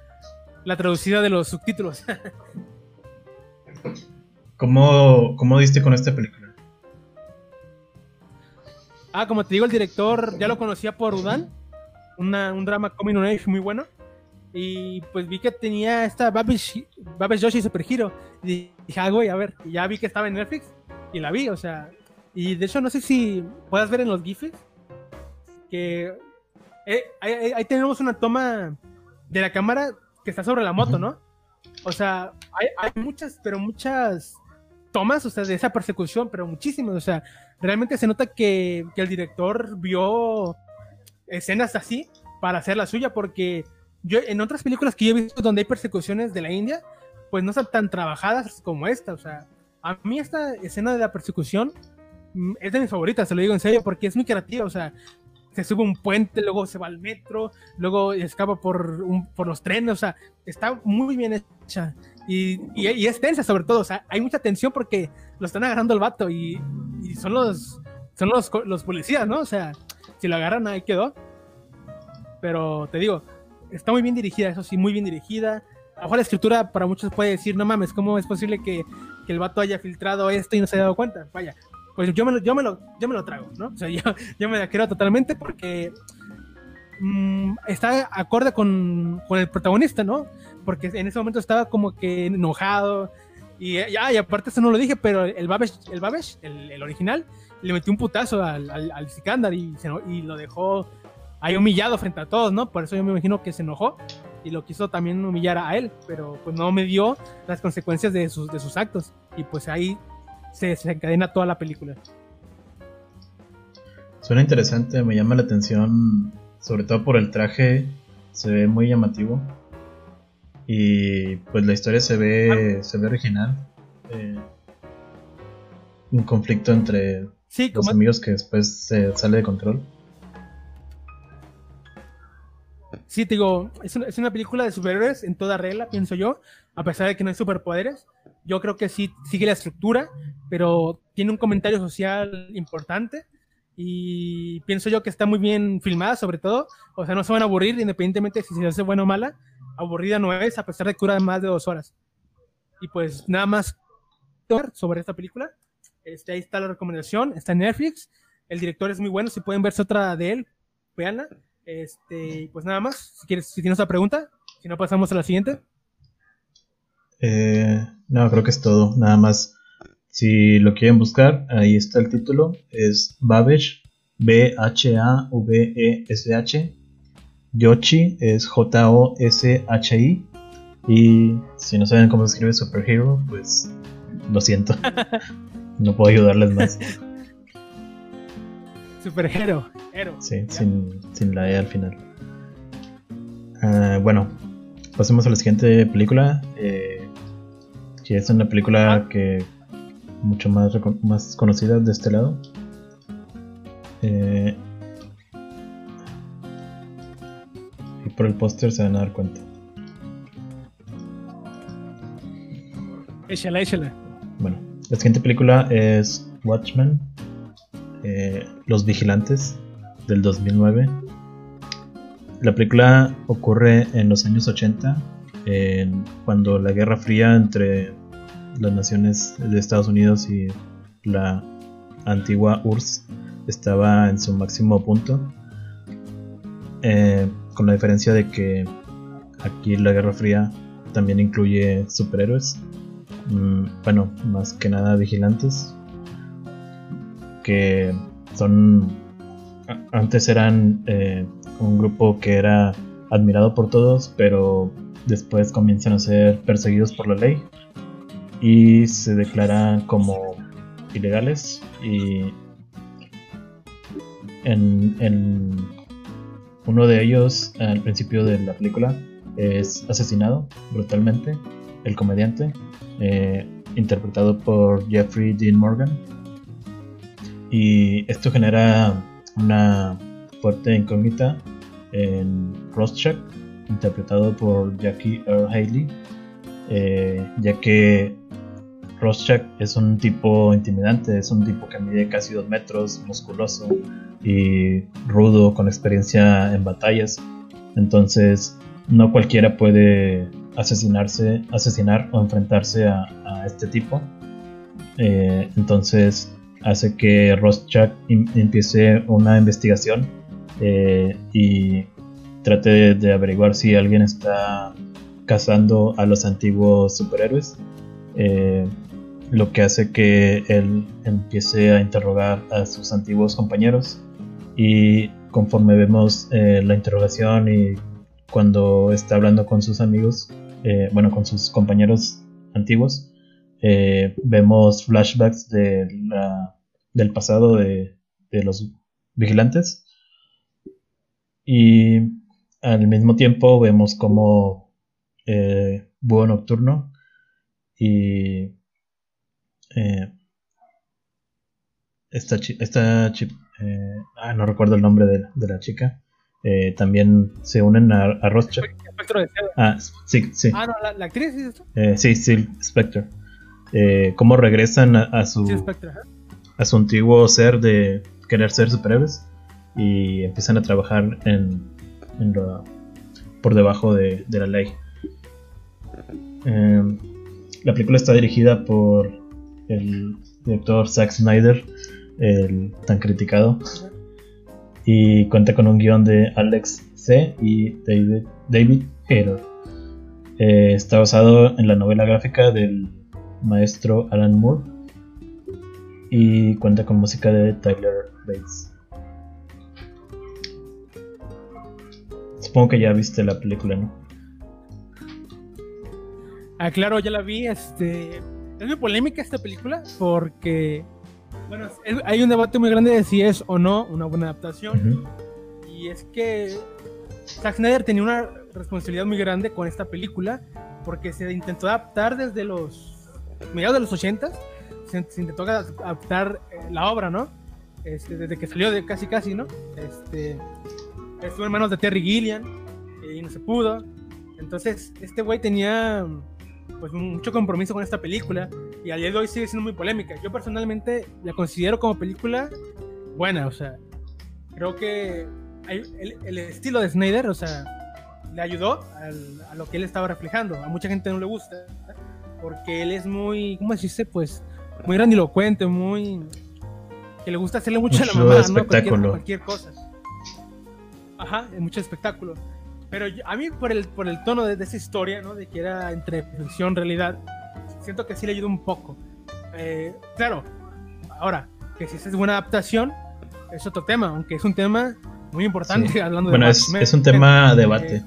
la traducida de los subtítulos. ¿Cómo, ¿Cómo diste con esta película? Ah, como te digo, el director ya lo conocía por Udan, un drama coming on age muy bueno. Y pues vi que tenía esta Babish, Babish Yoshi Super Hero. Y dije, ah, güey, a ver, y ya vi que estaba en Netflix y la vi, o sea. Y de hecho, no sé si puedas ver en los GIFs que eh, ahí, tenemos una toma de la cámara que está sobre la moto, ¿no? O sea, hay, hay, muchas, pero muchas tomas, o sea, de esa persecución, pero muchísimas, o sea, realmente se nota que, el director vio escenas así para hacer la suya, porque yo en otras películas que yo he visto donde hay persecuciones de la India, pues no están tan trabajadas como esta, o sea, a mí esta escena de la persecución mm, es de mis favoritas, se lo digo en serio, porque es muy creativa, o sea, se sube un puente, luego se va al metro, luego escapa por, por los trenes, o sea, está muy bien hecha. Y, y, es tensa sobre todo, o sea, hay mucha tensión porque lo están agarrando el vato y, son los son los, los, policías, ¿no? O sea, si lo agarran ahí quedó. Pero te digo, está muy bien dirigida, eso sí, muy bien dirigida. A la escritura para muchos puede decir, no mames, ¿cómo es posible que, que el vato haya filtrado esto y no se haya dado cuenta? Vaya, pues yo me lo, yo me lo, yo me lo trago, ¿no? O sea, yo, yo me la quiero totalmente porque mm, está acorde con, con, el protagonista, ¿no? Porque en ese momento estaba como que enojado. Y ya, y aparte eso no lo dije, pero el Babesh, el, Babesh, el, el original, le metió un putazo al, al, al Sikandar y, y lo dejó ahí humillado frente a todos, ¿no? Por eso yo me imagino que se enojó y lo quiso también humillar a él, pero pues no me dio las consecuencias de sus, de sus actos. Y pues ahí se desencadena toda la película. Suena interesante, me llama la atención, sobre todo por el traje, se ve muy llamativo. Y pues la historia se ve, se ve original. Eh, un conflicto entre los amigos que después se sale de control. Sí, te digo, es una, es una, película de superhéroes en toda regla, pienso yo, a pesar de que no hay superpoderes. Yo creo que sí sigue la estructura, pero tiene un comentario social importante y pienso yo que está muy bien filmada, sobre todo. O sea, no se van a aburrir, independientemente si se hace buena o mala. Aburrida no es, a pesar de que dura más de dos horas. Y pues nada más sobre esta película. Este, ahí está la recomendación, está en Netflix. El director es muy bueno, si pueden verse otra de él, veanla. Este, pues nada más, si quieres, si tienes otra pregunta, si no pasamos a la siguiente. Eh, no, creo que es todo. Nada más, si lo quieren buscar, ahí está el título. Es Babesh, B-H-A-V-E-S-H. Yoshi es J-O-S-H-I. Y si no saben cómo se escribe Superhero, pues lo siento. no puedo ayudarles más. Superhero. Sí, sin, sin, la E al final. Uh, bueno, pasemos a la siguiente película. Eh, que es una película ah. que mucho más, más conocida de este lado. Eh, y por el póster se van a dar cuenta. Échala, échala. Bueno, la siguiente película es Watchmen, eh, Los Vigilantes, del 2009. La película ocurre en los años 80, cuando la Guerra Fría entre las naciones de Estados Unidos y la antigua URSS estaba en su máximo punto. Eh, con la diferencia de que aquí la Guerra Fría también incluye superhéroes. Mm, bueno, más que nada vigilantes. Que son. Antes eran eh, un grupo que era admirado por todos, pero después comienzan a ser perseguidos por la ley y se declaran como ilegales y en, uno de ellos al principio de la película es asesinado brutalmente el comediante eh, interpretado por Jeffrey Dean Morgan. Y esto genera una fuerte incógnita en Rorschach interpretado por Jackie Earl Haley eh, ya que Rorschach es un tipo intimidante, es un tipo que mide casi dos metros, musculoso y rudo, con experiencia en batallas. Entonces, no cualquiera puede asesinarse, asesinar o enfrentarse a, este tipo. Eh, entonces, hace que Rorschach empiece una investigación eh, y trate de averiguar si alguien está cazando a los antiguos superhéroes. Eh, lo que hace que él empiece a interrogar a sus antiguos compañeros y conforme vemos eh, la interrogación y cuando está hablando con sus amigos, eh, bueno, con sus compañeros antiguos, vemos flashbacks de del pasado de, de los vigilantes y al mismo tiempo vemos como eh, Búho Nocturno y eh, esta, esta eh, ah, no recuerdo el nombre de, la chica. Eh, también se unen a, a. Ah, sí, sí. Ah, no, la, actriz, ¿sí eh, sí, sí, Spectre. Eh, cómo regresan a, su a su antiguo ser de querer ser superhéroes y empiezan a trabajar en, en por debajo de, de la ley. Em, la película está dirigida por el director Zack Snyder, el tan criticado, y cuenta con un guion de Alex C. y David, David eh, está basado en la novela gráfica del maestro Alan Moore y cuenta con música de Tyler Bates. Supongo que ya viste la película, ¿no? Ah, claro, ya la vi. Este, es muy polémica esta película porque, bueno, hay un debate muy grande de si es o no una buena adaptación. Y es que Zack Snyder tenía una responsabilidad muy grande con esta película porque se intentó adaptar desde los mediados de los 80 se, intentó adaptar eh, la obra, ¿no? Este, desde que salió de casi casi, ¿no? Este, estuvo en manos de Terry Gilliam y no se pudo. Entonces, este güey tenía pues mucho compromiso con esta película y al día de hoy sigue siendo muy polémica. Yo personalmente la considero como película buena, o sea, creo que el, estilo de Snyder, o sea, le ayudó a lo que él estaba reflejando. A mucha gente no le gusta porque él es muy, ¿cómo decirse? Pues muy grandilocuente, muy que le gusta hacerle mucho, a la mamá, ¿no? Cualquier, cualquier cosa. Ajá, mucho espectáculo. Pero a mí, por el, por el tono de, esa historia, ¿no? De que era entre ficción realidad, siento que sí le ayuda un poco. Eh, claro, ahora, que si es buena adaptación, es otro tema, aunque es un tema muy importante hablando de. Bueno, es, es, un tema a debate.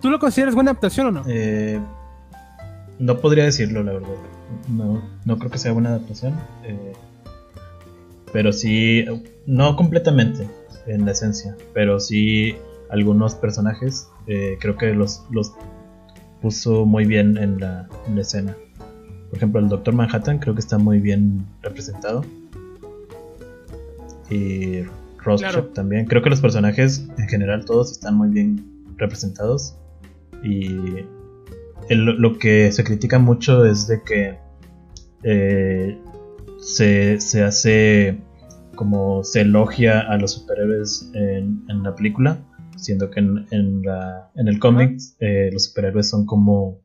¿Tú lo consideras buena adaptación o no? Eh, no podría decirlo, la verdad. No, no creo que sea buena adaptación. Eh, pero sí, no completamente en la esencia, pero sí algunos personajes eh, creo que los, los puso muy bien en la, escena. Por ejemplo, el Doctor Manhattan creo que está muy bien representado. Y Rorschach también. Creo que los personajes en general todos están muy bien representados. Y lo que se critica mucho es de que eh, se, se hace como se elogia a los superhéroes en, la película, siendo que en, el cómic eh, los superhéroes son como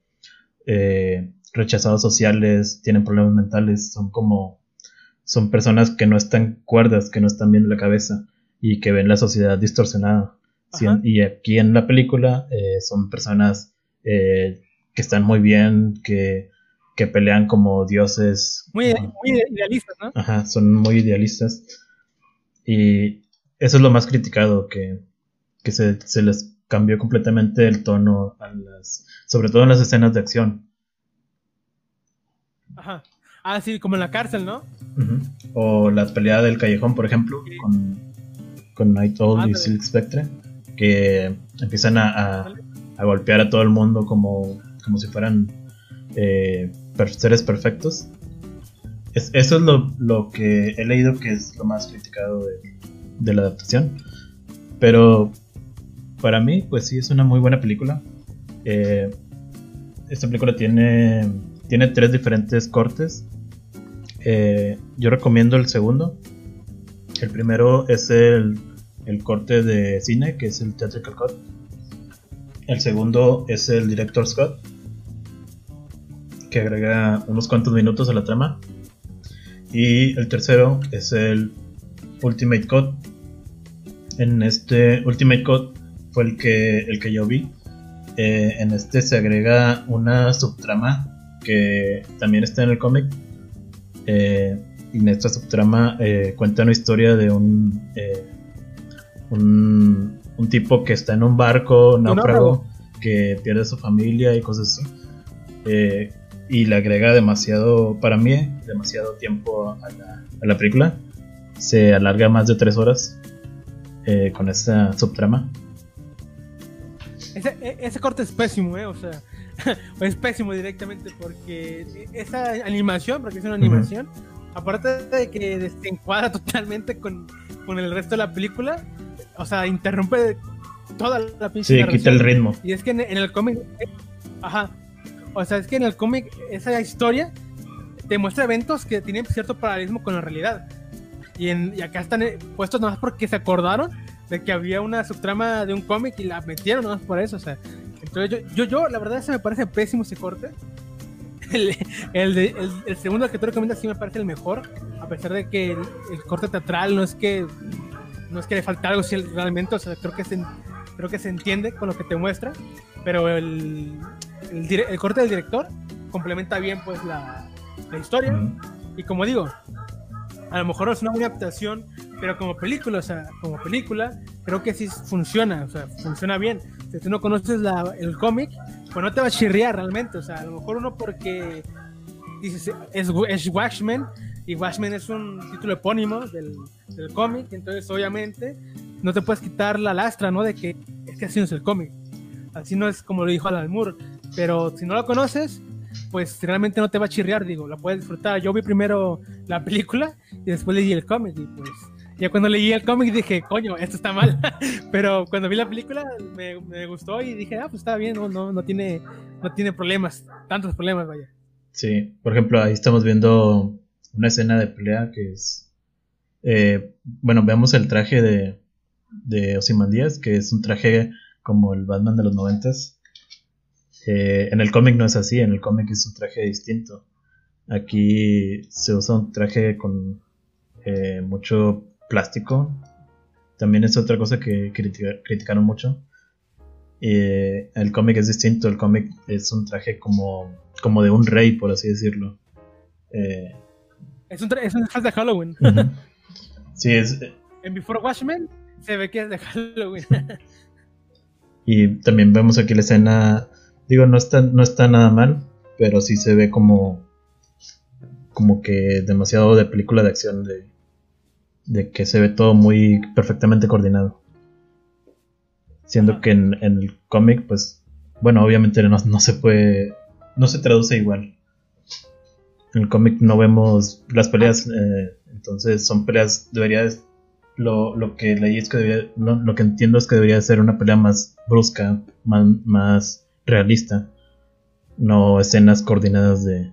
eh, rechazados sociales, tienen problemas mentales, son como son personas que no están cuerdas, que no están bien de la cabeza y que ven la sociedad distorsionada. y aquí en la película eh, son personas que están muy bien, que, que pelean como dioses. Muy, muy, idealistas, ¿no? Ajá, son muy idealistas. Y eso es lo más criticado, que, que se, se les cambió completamente el tono, a las, sobre todo en las escenas de acción. Ajá. Ah, sí, como en la cárcel, ¿no? O la pelea del callejón, por ejemplo, con, con Night Owl y Silk Spectre, que empiezan a, a, golpear a todo el mundo como, como si fueran eh, seres perfectos. eso es lo, que he leído que es lo más criticado de, la adaptación. Pero para mí, pues sí, es una muy buena película. Eh, esta película tiene, tres diferentes cortes. Eh, yo recomiendo el segundo. El primero es el, corte de cine, que es el Theatrical Cut. El segundo es el Director's Cut, que agrega unos cuantos minutos a la trama. Y el tercero es el Ultimate Cut. En este Ultimate Cut fue el que, el que yo vi. Eh, en este se agrega una subtrama que también está en el cómic. Eh, y en esta subtrama eh, cuenta una historia de un, un, un tipo que está en un barco náufrago que pierde su familia y cosas así. Y le agrega demasiado, para mí, demasiado tiempo a la, a la película. Se alarga más de tres horas con esta subtrama. E, ese, corte es pésimo, ¿eh? O sea, es pésimo directamente porque esa animación, porque es una animación, aparte de que se encuadra totalmente con, con, el resto de la película, o sea, interrumpe toda la pinche. Sí, quita el ritmo. Y es que en, el cómic, ajá, o sea, es que en el cómic esa historia te muestra eventos que tienen cierto paralelismo con la realidad. Y, en, y acá están eh, puestos nomás porque se acordaron de que había una subtrama de un cómic y la metieron nomás por eso, o sea. Entonces yo, yo, yo la verdad se me parece pésimo ese corte. El, el, el, segundo que tú recomiendas sí me parece el mejor, a pesar de que el, corte teatral no es que no es que le falta algo, sí, realmente, o sea, creo que se, creo que se entiende con lo que te muestra, pero el, el, corte del director complementa bien pues la, la historia. Y como digo, a lo mejor es una buena adaptación pero como película, o sea, como película, creo que sí funciona, o sea, funciona bien. Si tú no conoces la, el cómic, pues no te va a chirriar realmente, o sea, a lo mejor uno porque dices, es, es Watchmen, y Watchmen es un título epónimo del, del cómic, entonces obviamente no te puedes quitar la lastra, ¿no? De que es que así no es el cómic, así no es como lo dijo Alan Moore, pero si no lo conoces, pues realmente no te va a chirriar, digo, la puedes disfrutar. Yo vi primero la película y después leí el cómic y pues ya cuando leí el cómic dije, coño, esto está mal. Pero cuando vi la película me, me, gustó y dije, ah, pues está bien, no, no, no, tiene, no tiene problemas, tantos problemas, vaya. Sí, por ejemplo, ahí estamos viendo una escena de pelea que es. Eh, bueno, veamos el traje de, de Ozymandias, que es un traje como el Batman de los noventas. Eh, en el cómic no es así, en el cómic es un traje distinto. Aquí se usa un traje con eh, mucho plástico. También es otra cosa que criticaron mucho. Eh, el cómic es distinto, el cómic es un traje como, como de un rey, por así decirlo. Eh, es un traje de Halloween. sí, es... En Before Watchmen se ve que es de Halloween. y también vemos aquí la escena, digo, no está, no está nada mal, pero sí se ve como como que demasiado de película de acción de, de que se ve todo muy perfectamente coordinado. Siendo que en, el cómic, pues, bueno, obviamente no, se puede, no se traduce igual. En el cómic no vemos las peleas, eh, entonces son peleas, debería, lo, lo que leí es que debería, lo, que entiendo es que debería ser una pelea más brusca, más, más realista, no escenas coordinadas de,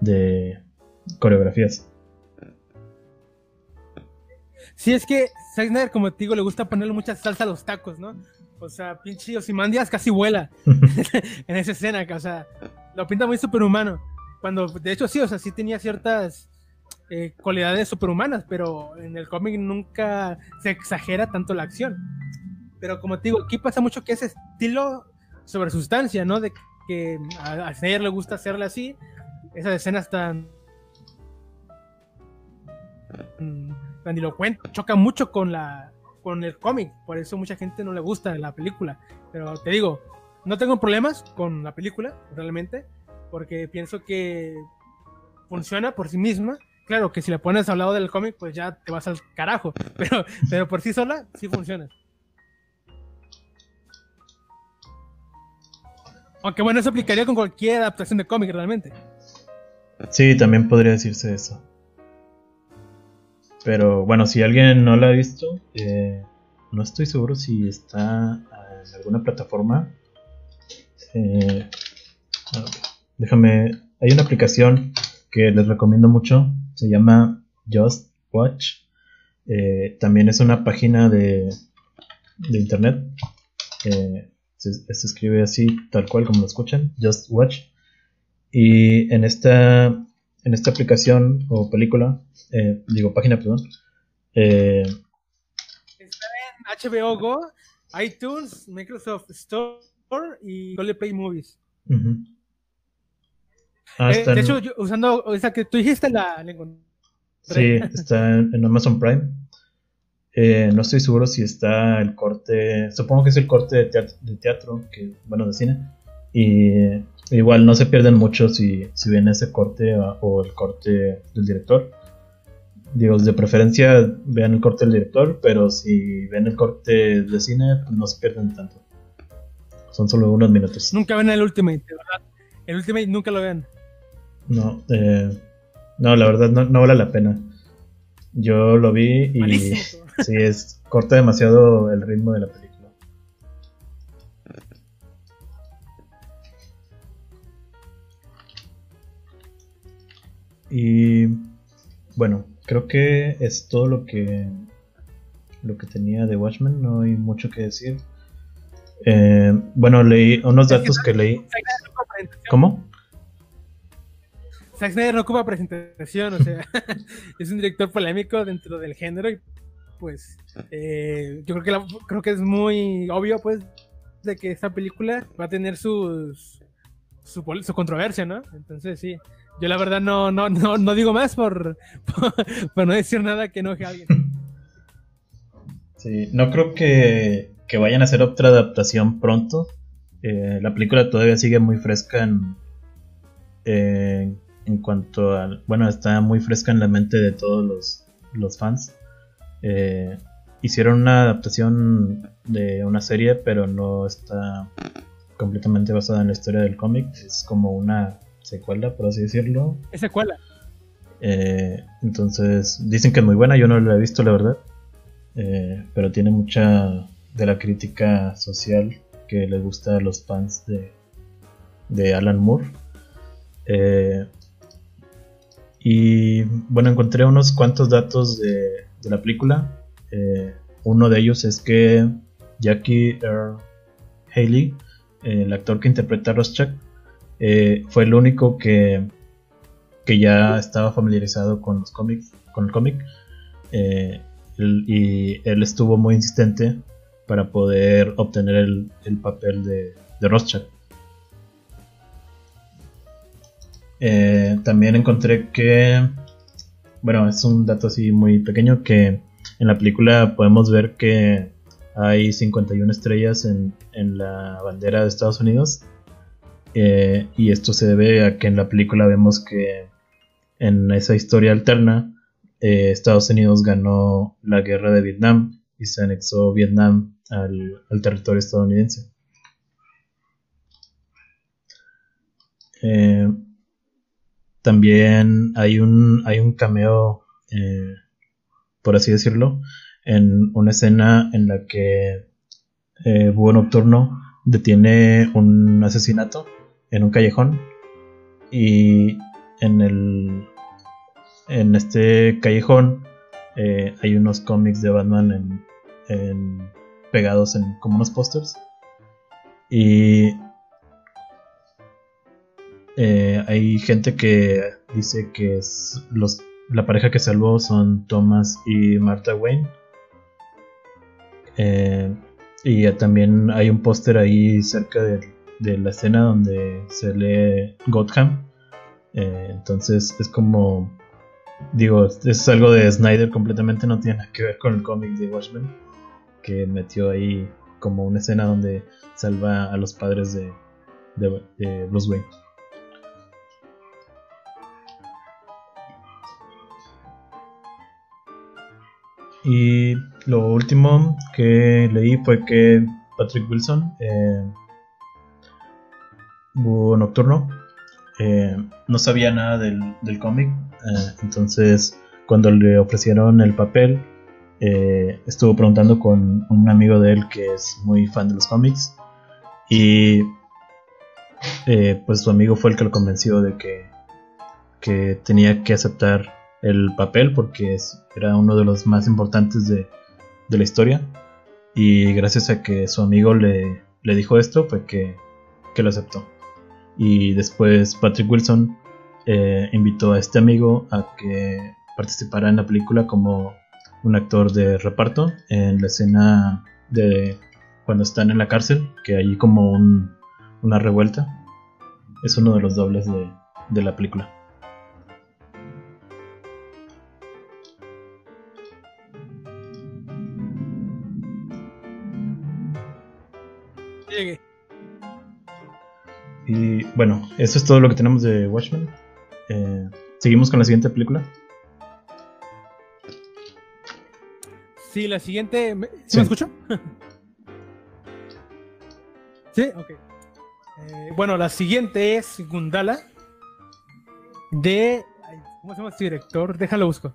de coreografías. Sí, es que Zack como te digo, le gusta ponerle mucha salsa a los tacos, ¿no? O sea, pinche Osimandias casi vuela en esa escena, o sea, lo pinta muy superhumano. Cuando, de hecho, sí, o sea, sí tenía ciertas, eh, cualidades superhumanas, pero en el cómic nunca se exagera tanto la acción. Pero como te digo, aquí pasa mucho que ese estilo sobre sustancia, ¿no? De que a, a le gusta hacerle así, esas escenas tan tan elocuente, choca mucho con la con el cómic, por eso mucha gente no le gusta la película. Pero te digo, no tengo problemas con la película, realmente, porque pienso que funciona por sí misma. Claro que si le pones al lado del cómic, pues ya te vas al carajo, pero, pero por sí sola, sí funciona. Aunque bueno, eso aplicaría con cualquier adaptación de cómic realmente. Sí, también podría decirse eso. Pero bueno, si alguien no la ha visto, eh, no estoy seguro si está en alguna plataforma. Eh, déjame, hay una aplicación que les recomiendo mucho, se llama Just Watch. Eh, también es una página de, de internet. Se, se, escribe así, tal cual como lo escuchan, Just Watch. Y en esta, en esta aplicación o película eh, digo, página, perdón. Eh, Está en HBO Go, iTunes, Microsoft Store y Google Play Movies. Ah, eh, de hecho, usando esa que tú dijiste, la, Sí, está en, Amazon Prime. No estoy seguro si está el corte, supongo que es el corte de teatro, de teatro que, bueno, de cine. Y igual no se pierden mucho si, si ven ese corte o el corte del director. Digo, de preferencia vean el corte del director, pero si ven el corte de cine, pues no se pierden tanto. Son solo unos minutos. Nunca ven el Ultimate, ¿verdad? El Ultimate nunca lo vean. No, eh, no, la verdad no, vale la pena. Yo lo vi y sí, es, corta demasiado el ritmo de la película. Y bueno, creo que es todo lo que lo que tenía de Watchmen, no hay mucho que decir. Eh, bueno, leí unos datos que leí. ¿Cómo? Zack Snyder no ocupa presentación, o sea, es un director polémico dentro del género y pues eh, yo creo que creo que es muy obvio pues de que esta película va a tener sus su, su controversia, ¿no? Entonces sí, yo la verdad no, no, no, no digo más por, por, no decir nada que enoje a alguien. Sí, no creo que, que vayan a hacer otra adaptación pronto. Eh, la película todavía sigue muy fresca en cuanto a... Bueno, está muy fresca en la mente de todos los, los fans. Eh, hicieron una adaptación de una serie, pero no está completamente basada en la historia del cómic. Es como una secuela, por así decirlo. Es secuela. Eh, entonces, dicen que es muy buena, yo no la he visto, la verdad. Eh, pero tiene mucha de la crítica social que le gusta a los fans de, de Alan Moore. Eh, y bueno, encontré unos cuantos datos de, de la película. uno de ellos es que Jackie Earl Haley, el actor que interpreta a Rorschach, eh, fue el único que, que ya estaba familiarizado con los cómics, con el cómic. Eh, y él estuvo muy insistente para poder obtener el, papel de, de Rorschach. Eh, también encontré que, bueno, es un dato así muy pequeño que en la película podemos ver que hay 51 estrellas en, en la bandera de Estados Unidos eh, y esto se debe a que en la película vemos que en esa historia alterna eh, Estados Unidos ganó la guerra de Vietnam y se anexó Vietnam al, territorio estadounidense. También hay un, hay un cameo, por así decirlo, en una escena en la que Búho Nocturno detiene un asesinato en un callejón y en el en este callejón eh, hay unos cómics de Batman en, pegados en como unos pósters. Y eh, hay gente que dice que los la pareja que salvó son Thomas y Martha Wayne. Eh, y también hay un póster ahí cerca de, la escena donde se lee Gotham. Eh, entonces es como, digo, es algo de Snyder completamente, no tiene nada que ver con el cómic de Watchmen, que metió ahí como una escena donde salva a los padres de, de Bruce Wayne. Y lo último que leí fue que Patrick Wilson, eh, Nocturno, eh, no sabía nada del, cómic. Eh, entonces, cuando le ofrecieron el papel, eh, estuvo preguntando con un amigo de él que es muy fan de los cómics. Y pues su amigo fue el que lo convenció de que, que tenía que aceptar el papel porque era uno de los más importantes de, la historia. Y gracias a que su amigo le, le dijo esto, fue que, lo aceptó. Y después Patrick Wilson eh, invitó a este amigo a que participara en la película como un actor de reparto en la escena de cuando están en la cárcel, que hay como una revuelta. Es uno de los dobles de la película. Eso es todo lo que tenemos de Watchmen. Eh, Seguimos con la siguiente película. Sí, la siguiente. ¿Me, ¿sí me escucho? sí, ok. Eh, bueno, la siguiente es Gundala. De. ¿Cómo se llama este director? Déjalo busco.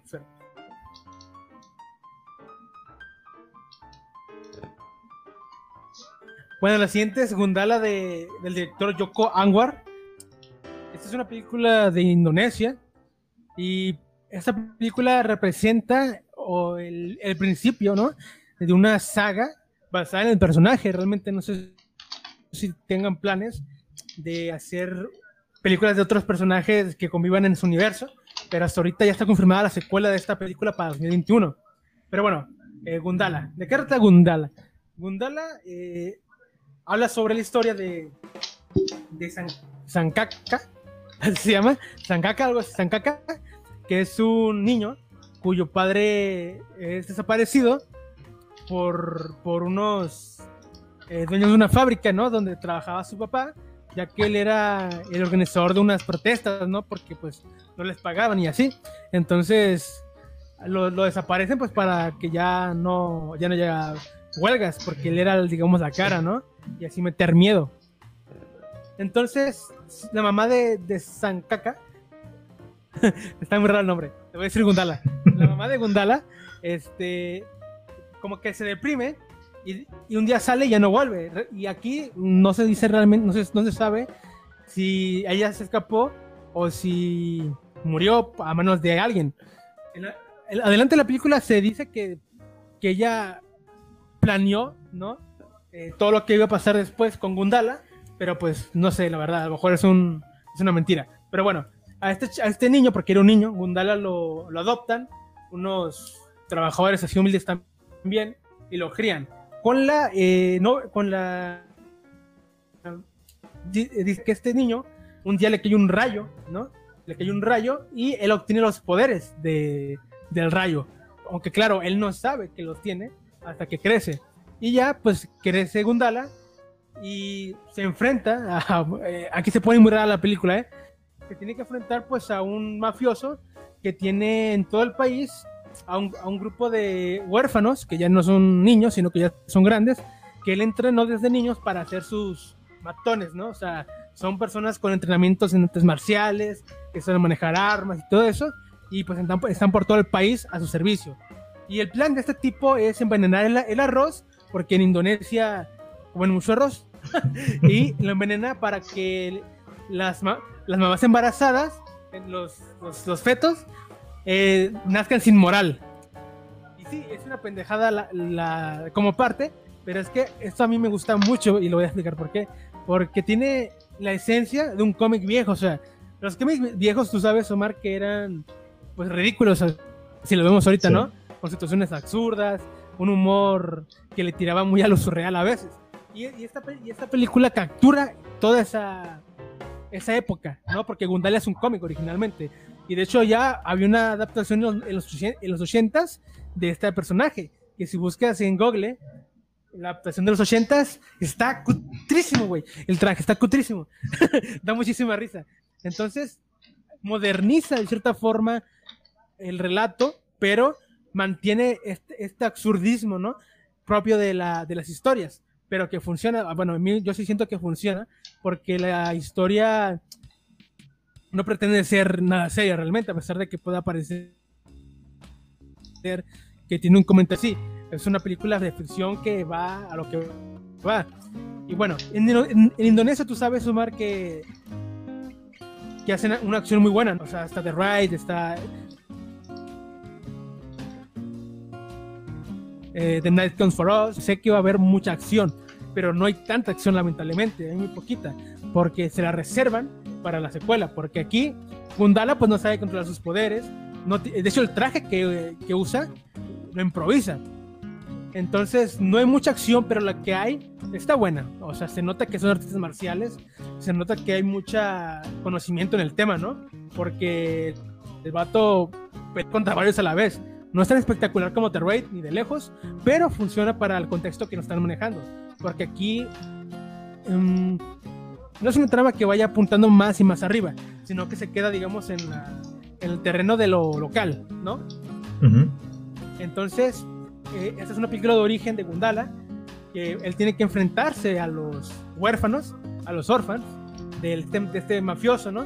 Bueno, la siguiente es Gundala de, del director Yoko Anwar. Esta es una película de Indonesia y esta película representa el, principio, ¿no? De una saga basada en el personaje. Realmente no sé si tengan planes de hacer películas de otros personajes que convivan en su universo, pero hasta ahorita ya está confirmada la secuela de esta película para 2021. Pero bueno, eh, Gundala. ¿De qué trata Gundala? Gundala eh, habla sobre la historia de, de San, Sankaka, se llama, Sankaka, algo así, Sankaka, que es un niño cuyo padre es desaparecido por, por unos eh, dueños de una fábrica, ¿no? Donde trabajaba su papá, ya que él era el organizador de unas protestas, ¿no? Porque pues no les pagaban y así. Entonces lo, lo desaparecen pues para que ya no, ya no llega huelgas, porque él era, digamos, la cara, ¿no? Y así meter miedo. Entonces, la mamá de, de Sankaka, está muy raro el nombre, te voy a decir Gundala. La mamá de Gundala, este, como que se deprime y, un día sale y ya no vuelve. Y aquí no se dice realmente, no se, no se sabe si ella se escapó o si murió a manos de alguien. adelante de la película se dice que, que ella planeó, ¿no? Eh, todo lo que iba a pasar después con Gundala, pero pues no sé, la verdad, a lo mejor es, un, es una mentira. Pero bueno, a este, a este niño, porque era un niño, Gundala lo, lo adoptan unos trabajadores así humildes también y lo crían. Con la, eh, no, con la, dice que este niño un día le cayó un rayo, ¿no? Le cayó un rayo y él obtiene los poderes de, del rayo. Aunque claro, él no sabe que los tiene, hasta que crece. Y ya, pues crece Gundala y se enfrenta, a, eh, aquí se pone muy rara la película, ¿eh? Se tiene que enfrentar pues a un mafioso que tiene en todo el país a un, grupo de huérfanos, que ya no son niños, sino que ya son grandes, que él entrenó desde niños para hacer sus matones, ¿no? O sea, son personas con entrenamientos en artes marciales, que saben manejar armas y todo eso, y pues están, por todo el país a su servicio. Y el plan de este tipo es envenenar el, arroz, porque en Indonesia comen mucho arroz, y lo envenena para que las, las mamás embarazadas, los, los, fetos, eh, nazcan sin moral. Y sí, es una pendejada la, como parte, pero es que esto a mí me gusta mucho y lo voy a explicar por qué. Porque tiene la esencia de un cómic viejo, o sea, los cómics viejos, tú sabes, Omar, que eran pues ridículos, si lo vemos ahorita, ¿no? Con situaciones absurdas, un humor que le tiraba muy a lo surreal a veces. Y, esta, y esta película captura toda esa, esa época, ¿no? Porque Gundalia es un cómic originalmente. Y de hecho ya había una adaptación en los, en los 80s de este personaje, que si buscas en Google, la adaptación de los 80s está cutrísimo, güey. El traje está cutrísimo. da muchísima risa. Entonces, moderniza de cierta forma el relato, pero mantiene este, este absurdismo, ¿no? Propio de, la, de las historias, pero que funciona, bueno, yo sí siento que funciona, porque la historia no pretende ser nada seria realmente, a pesar de que pueda parecer que tiene un comentario así. Es una película de ficción que va a lo que va. Y bueno, en, Indonesia tú sabes, Omar, que, que hacen una acción muy buena. O sea, está The Ride, está eh, The Night Comes For Us. Sé que va a haber mucha acción, pero no hay tanta acción lamentablemente, hay muy poquita, porque se la reservan para la secuela, porque aquí Gundala pues no sabe controlar sus poderes, no de hecho el traje que, que usa lo improvisa. Entonces, no hay mucha acción, pero la que hay está buena. O sea, se nota que son artistas marciales, se nota que hay mucho conocimiento en el tema, ¿no? Porque el vato contra varios a la vez. No es tan espectacular como The Raid, ni de lejos, pero funciona para el contexto que nos están manejando. Porque aquí um, no es una trama que vaya apuntando más y más arriba, sino que se queda, digamos, en, el terreno de lo local, ¿no? Entonces, eh, esta es una película de origen de Gundala, que él tiene que enfrentarse a los huérfanos, a los órfanos del, de este mafioso, ¿no?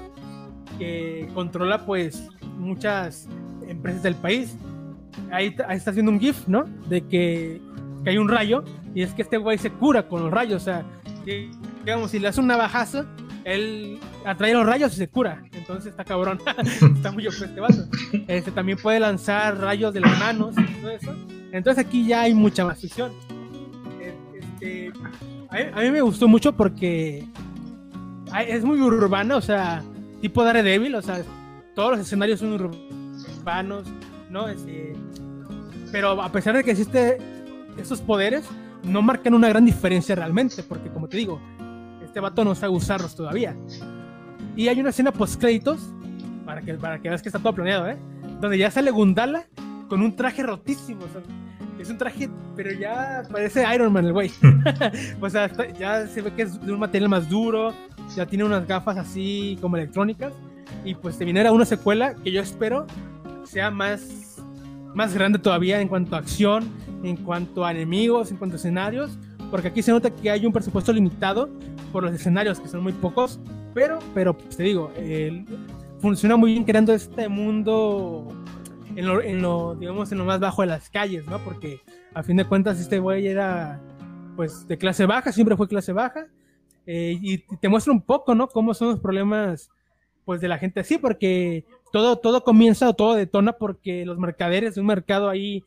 Que controla, pues, muchas empresas del país ahí, está haciendo un GIF, ¿no? De que, hay un rayo y es que este güey se cura con los rayos. O sea, digamos, si le hace un navajazo, él atrae los rayos y se cura. Entonces está cabrón. está muy ojo este. Este también puede lanzar rayos de las manos y todo eso. Entonces aquí ya hay mucha más ficción. Este, a, mí, me gustó mucho porque es muy urbana, o sea, tipo Daredevil, o sea, todos los escenarios son urbanos, ¿no? Este, pero a pesar de que existe esos poderes, no marcan una gran diferencia realmente, porque como te digo, este vato no sabe usarlos todavía. Y hay una escena post créditos, para que, para que veas que está todo planeado, ¿eh? Donde ya sale Gundala con un traje rotísimo, es un traje, pero ya parece Iron Man el güey. o sea, ya se ve que es de un material más duro, ya tiene unas gafas así como electrónicas, y pues te viene una secuela que yo espero sea más, más grande todavía en cuanto a acción, en cuanto a enemigos, en cuanto a escenarios, porque aquí se nota que hay un presupuesto limitado por los escenarios, que son muy pocos, pero, pero pues te digo, funciona muy bien creando este mundo en lo, en lo, digamos, en lo más bajo de las calles, ¿no? Porque a fin de cuentas este güey era, pues, de clase baja, siempre fue clase baja, eh, y te muestra un poco, ¿no? Cómo son los problemas, pues, de la gente así, porque todo, todo comienza o todo detona porque los mercaderes de un mercado ahí,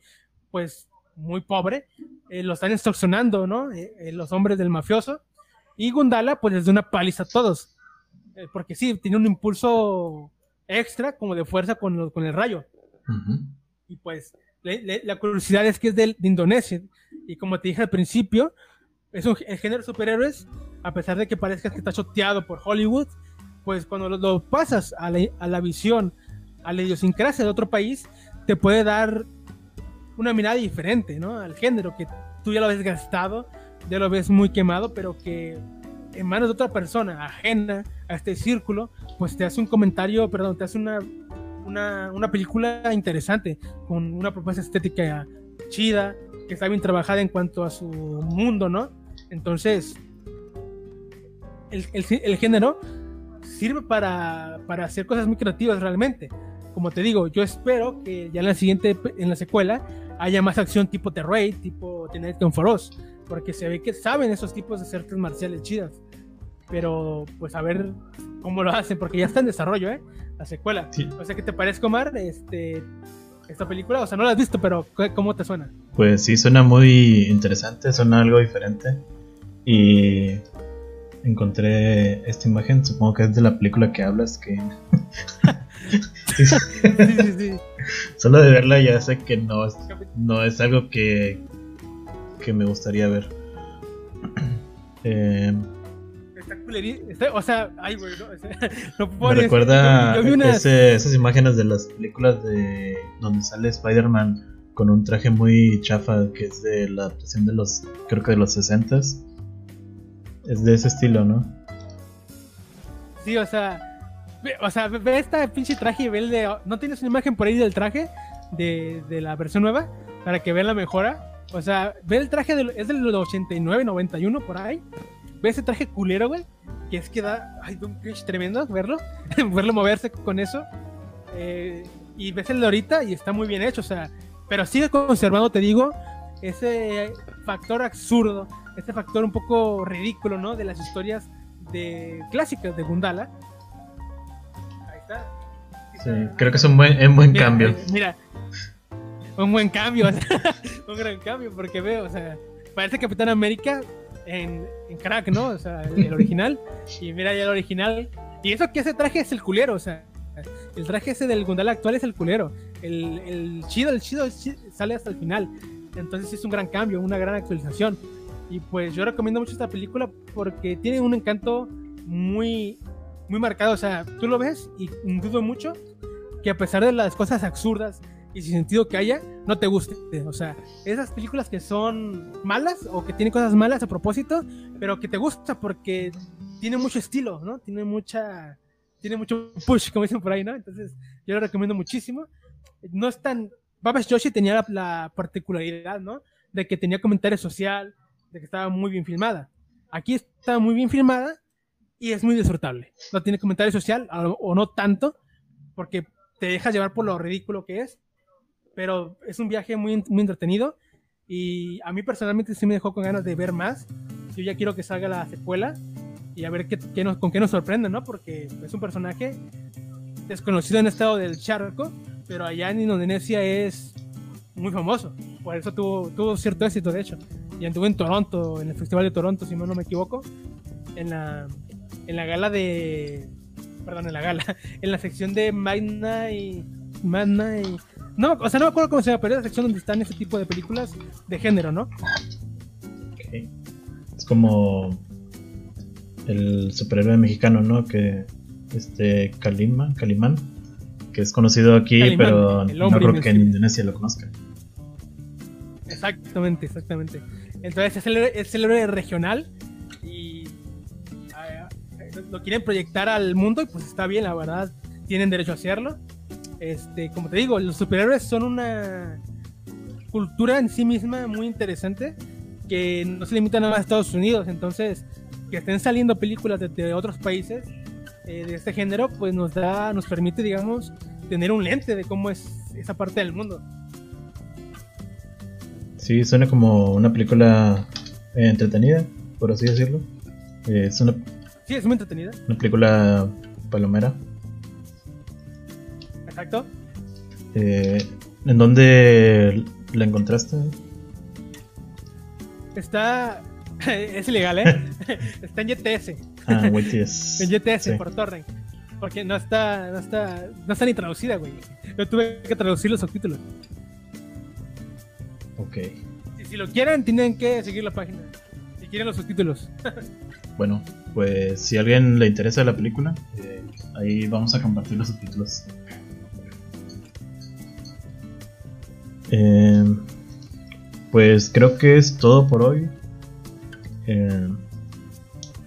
pues muy pobre, eh, lo están extorsionando, ¿no? Eh, eh, los hombres del mafioso. Y Gundala, pues les da una paliza a todos. porque sí, tiene un impulso extra, como de fuerza con, con el rayo. Y pues la curiosidad es que es de, Indonesia. Y como te dije al principio, es un el género de superhéroes, a pesar de que parezca que está choteado por Hollywood, pues cuando lo, pasas a la, a la, visión, a la idiosincrasia de otro país, te puede dar una mirada diferente, ¿no? Al género, que tú ya lo ves gastado, ya lo ves muy quemado, pero que en manos de otra persona ajena a este círculo, pues te hace un comentario, perdón, te hace una, una, una película interesante, con una propuesta estética chida, que está bien trabajada en cuanto a su mundo, ¿no? Entonces, el, el, el género sirve para, para hacer cosas muy creativas realmente. Como te digo, yo espero que ya en la siguiente, en la secuela, haya más acción tipo The Raid, tipo The Night for Us, porque se ve que saben esos tipos de artes marciales chidas. Pero, pues a ver cómo lo hacen, porque ya está en desarrollo, ¿eh? La secuela. Sí. O sea, ¿qué te parece, Omar? Este, esta película, o sea, no la has visto, pero ¿cómo te suena? Pues sí, suena muy interesante, suena algo diferente. Y encontré esta imagen, supongo que es de la película que hablas, que sí, sí, sí. Solo de verla ya sé que no es, no es algo que, que me gustaría ver. Eh, o sea, ay, güey, no, Me recuerda esas imágenes de las películas de donde sale Spider-Man con un traje muy chafa que es de la adaptación de los, creo que de los 60 Es de ese estilo, ¿no? Sí, o sea, o sea, ve esta pinche traje y ve el de... ¿No tienes una imagen por ahí del traje de, de la versión nueva? Para que vean la mejora. O sea, ve el traje, de, es del 89, 91 por ahí. Ve ese traje culero, güey. Que es que da. Ay, un cringe tremendo verlo. verlo moverse con eso. Eh, y ves el de ahorita y está muy bien hecho, o sea. Pero sigue conservando, te digo, ese factor absurdo, ese factor un poco ridículo, ¿no? De las historias de clásicas de Gundala. Ahí está. Sí, creo que es un buen, buen cambio. Mira, un buen cambio, un gran cambio, porque veo, o sea, parece Capitán América en, crack, ¿no? O sea, el, original. y mira ya el original. Y eso que ese traje es el culero, o sea, el traje ese del Gundala actual es el culero. El, el chido, el chido, sale hasta el final. Entonces es un gran cambio, una gran actualización. Y pues yo recomiendo mucho esta película porque tiene un encanto muy, muy marcado. O sea, tú lo ves y dudo mucho que a pesar de las cosas absurdas y sin sentido que haya, no te guste. O sea, esas películas que son malas o que tienen cosas malas a propósito, pero que te gusta porque tiene mucho estilo, ¿no? Tiene mucha. Tiene mucho push, como dicen por ahí, ¿no? Entonces, yo lo recomiendo muchísimo. No es tan. Babas Yoshi tenía la, particularidad, ¿no? De que tenía comentario social, de que estaba muy bien filmada. Aquí está muy bien filmada y es muy disfrutable. No tiene comentario social, o no tanto, porque te dejas llevar por lo ridículo que es, pero es un viaje muy, muy entretenido y a mí personalmente sí me dejó con ganas de ver más. Yo ya quiero que salga la secuela y a ver qué, qué nos, con qué nos sorprende, ¿no? Porque es un personaje desconocido en el estado del charco, pero allá en Indonesia es muy famoso. Por eso tuvo, tuvo cierto éxito, de hecho. Y anduvo en Toronto, en el Festival de Toronto, si no me equivoco, en la, en la gala de... Perdón, en la gala, en la sección de Magna y... Magna y no, o sea, no me acuerdo cómo se llama, pero es la sección donde están ese tipo de películas de género, ¿no? Es como el superhéroe mexicano, ¿no? Que este Kalima, Kalimán, que es conocido aquí, pero no creo que en Indonesia lo conozcan. Exactamente, exactamente. Entonces es el, héroe regional y lo quieren proyectar al mundo y pues está bien, la verdad, tienen derecho a hacerlo. Este, como te digo, los superhéroes son una cultura en sí misma muy interesante que no se limita nada más a Estados Unidos. Entonces, que estén saliendo películas de, otros países eh, de este género, pues nos da, nos permite, digamos, tener un lente de cómo es esa parte del mundo. Sí, suena como una película eh, entretenida, por así decirlo. Eh, es una, sí, es muy entretenida. Una película palomera. Exacto. Eh, ¿En dónde la encontraste? Está. es ilegal, ¿eh? está en GTS. Ah, GTS. en GTS, por torrent. Porque no está, no está. No está ni traducida, güey. Yo tuve que traducir los subtítulos. Ok. Si, si lo quieren, tienen que seguir la página. Si quieren los subtítulos. bueno, pues si a alguien le interesa la película, eh, ahí vamos a compartir los subtítulos. Eh, pues creo que es todo por hoy. Eh,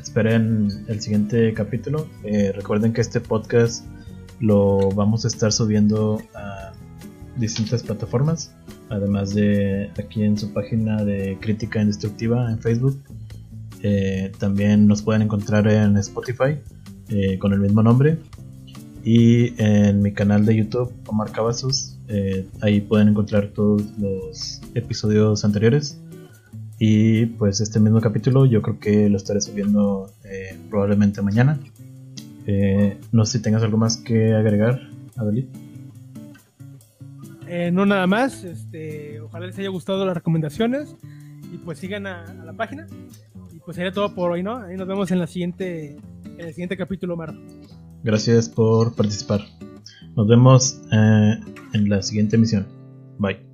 esperen el siguiente capítulo. Eh, recuerden que este podcast lo vamos a estar subiendo a distintas plataformas. Además de aquí en su página de Crítica Indestructiva en Facebook. también nos pueden encontrar en Spotify con el mismo nombre. Y en mi canal de YouTube, Omar Cavazos, eh, ahí pueden encontrar todos los episodios anteriores. Y pues este mismo capítulo yo creo que lo estaré subiendo eh, probablemente mañana. Eh, no sé si tengas algo más que agregar, Adelit. No nada más, este, ojalá les haya gustado las recomendaciones y pues sigan a, la página. Y pues sería todo por hoy, ¿no? Ahí nos vemos en, la siguiente, en el siguiente capítulo, Mar. Gracias por participar. Nos vemos eh, en la siguiente emisión. Bye.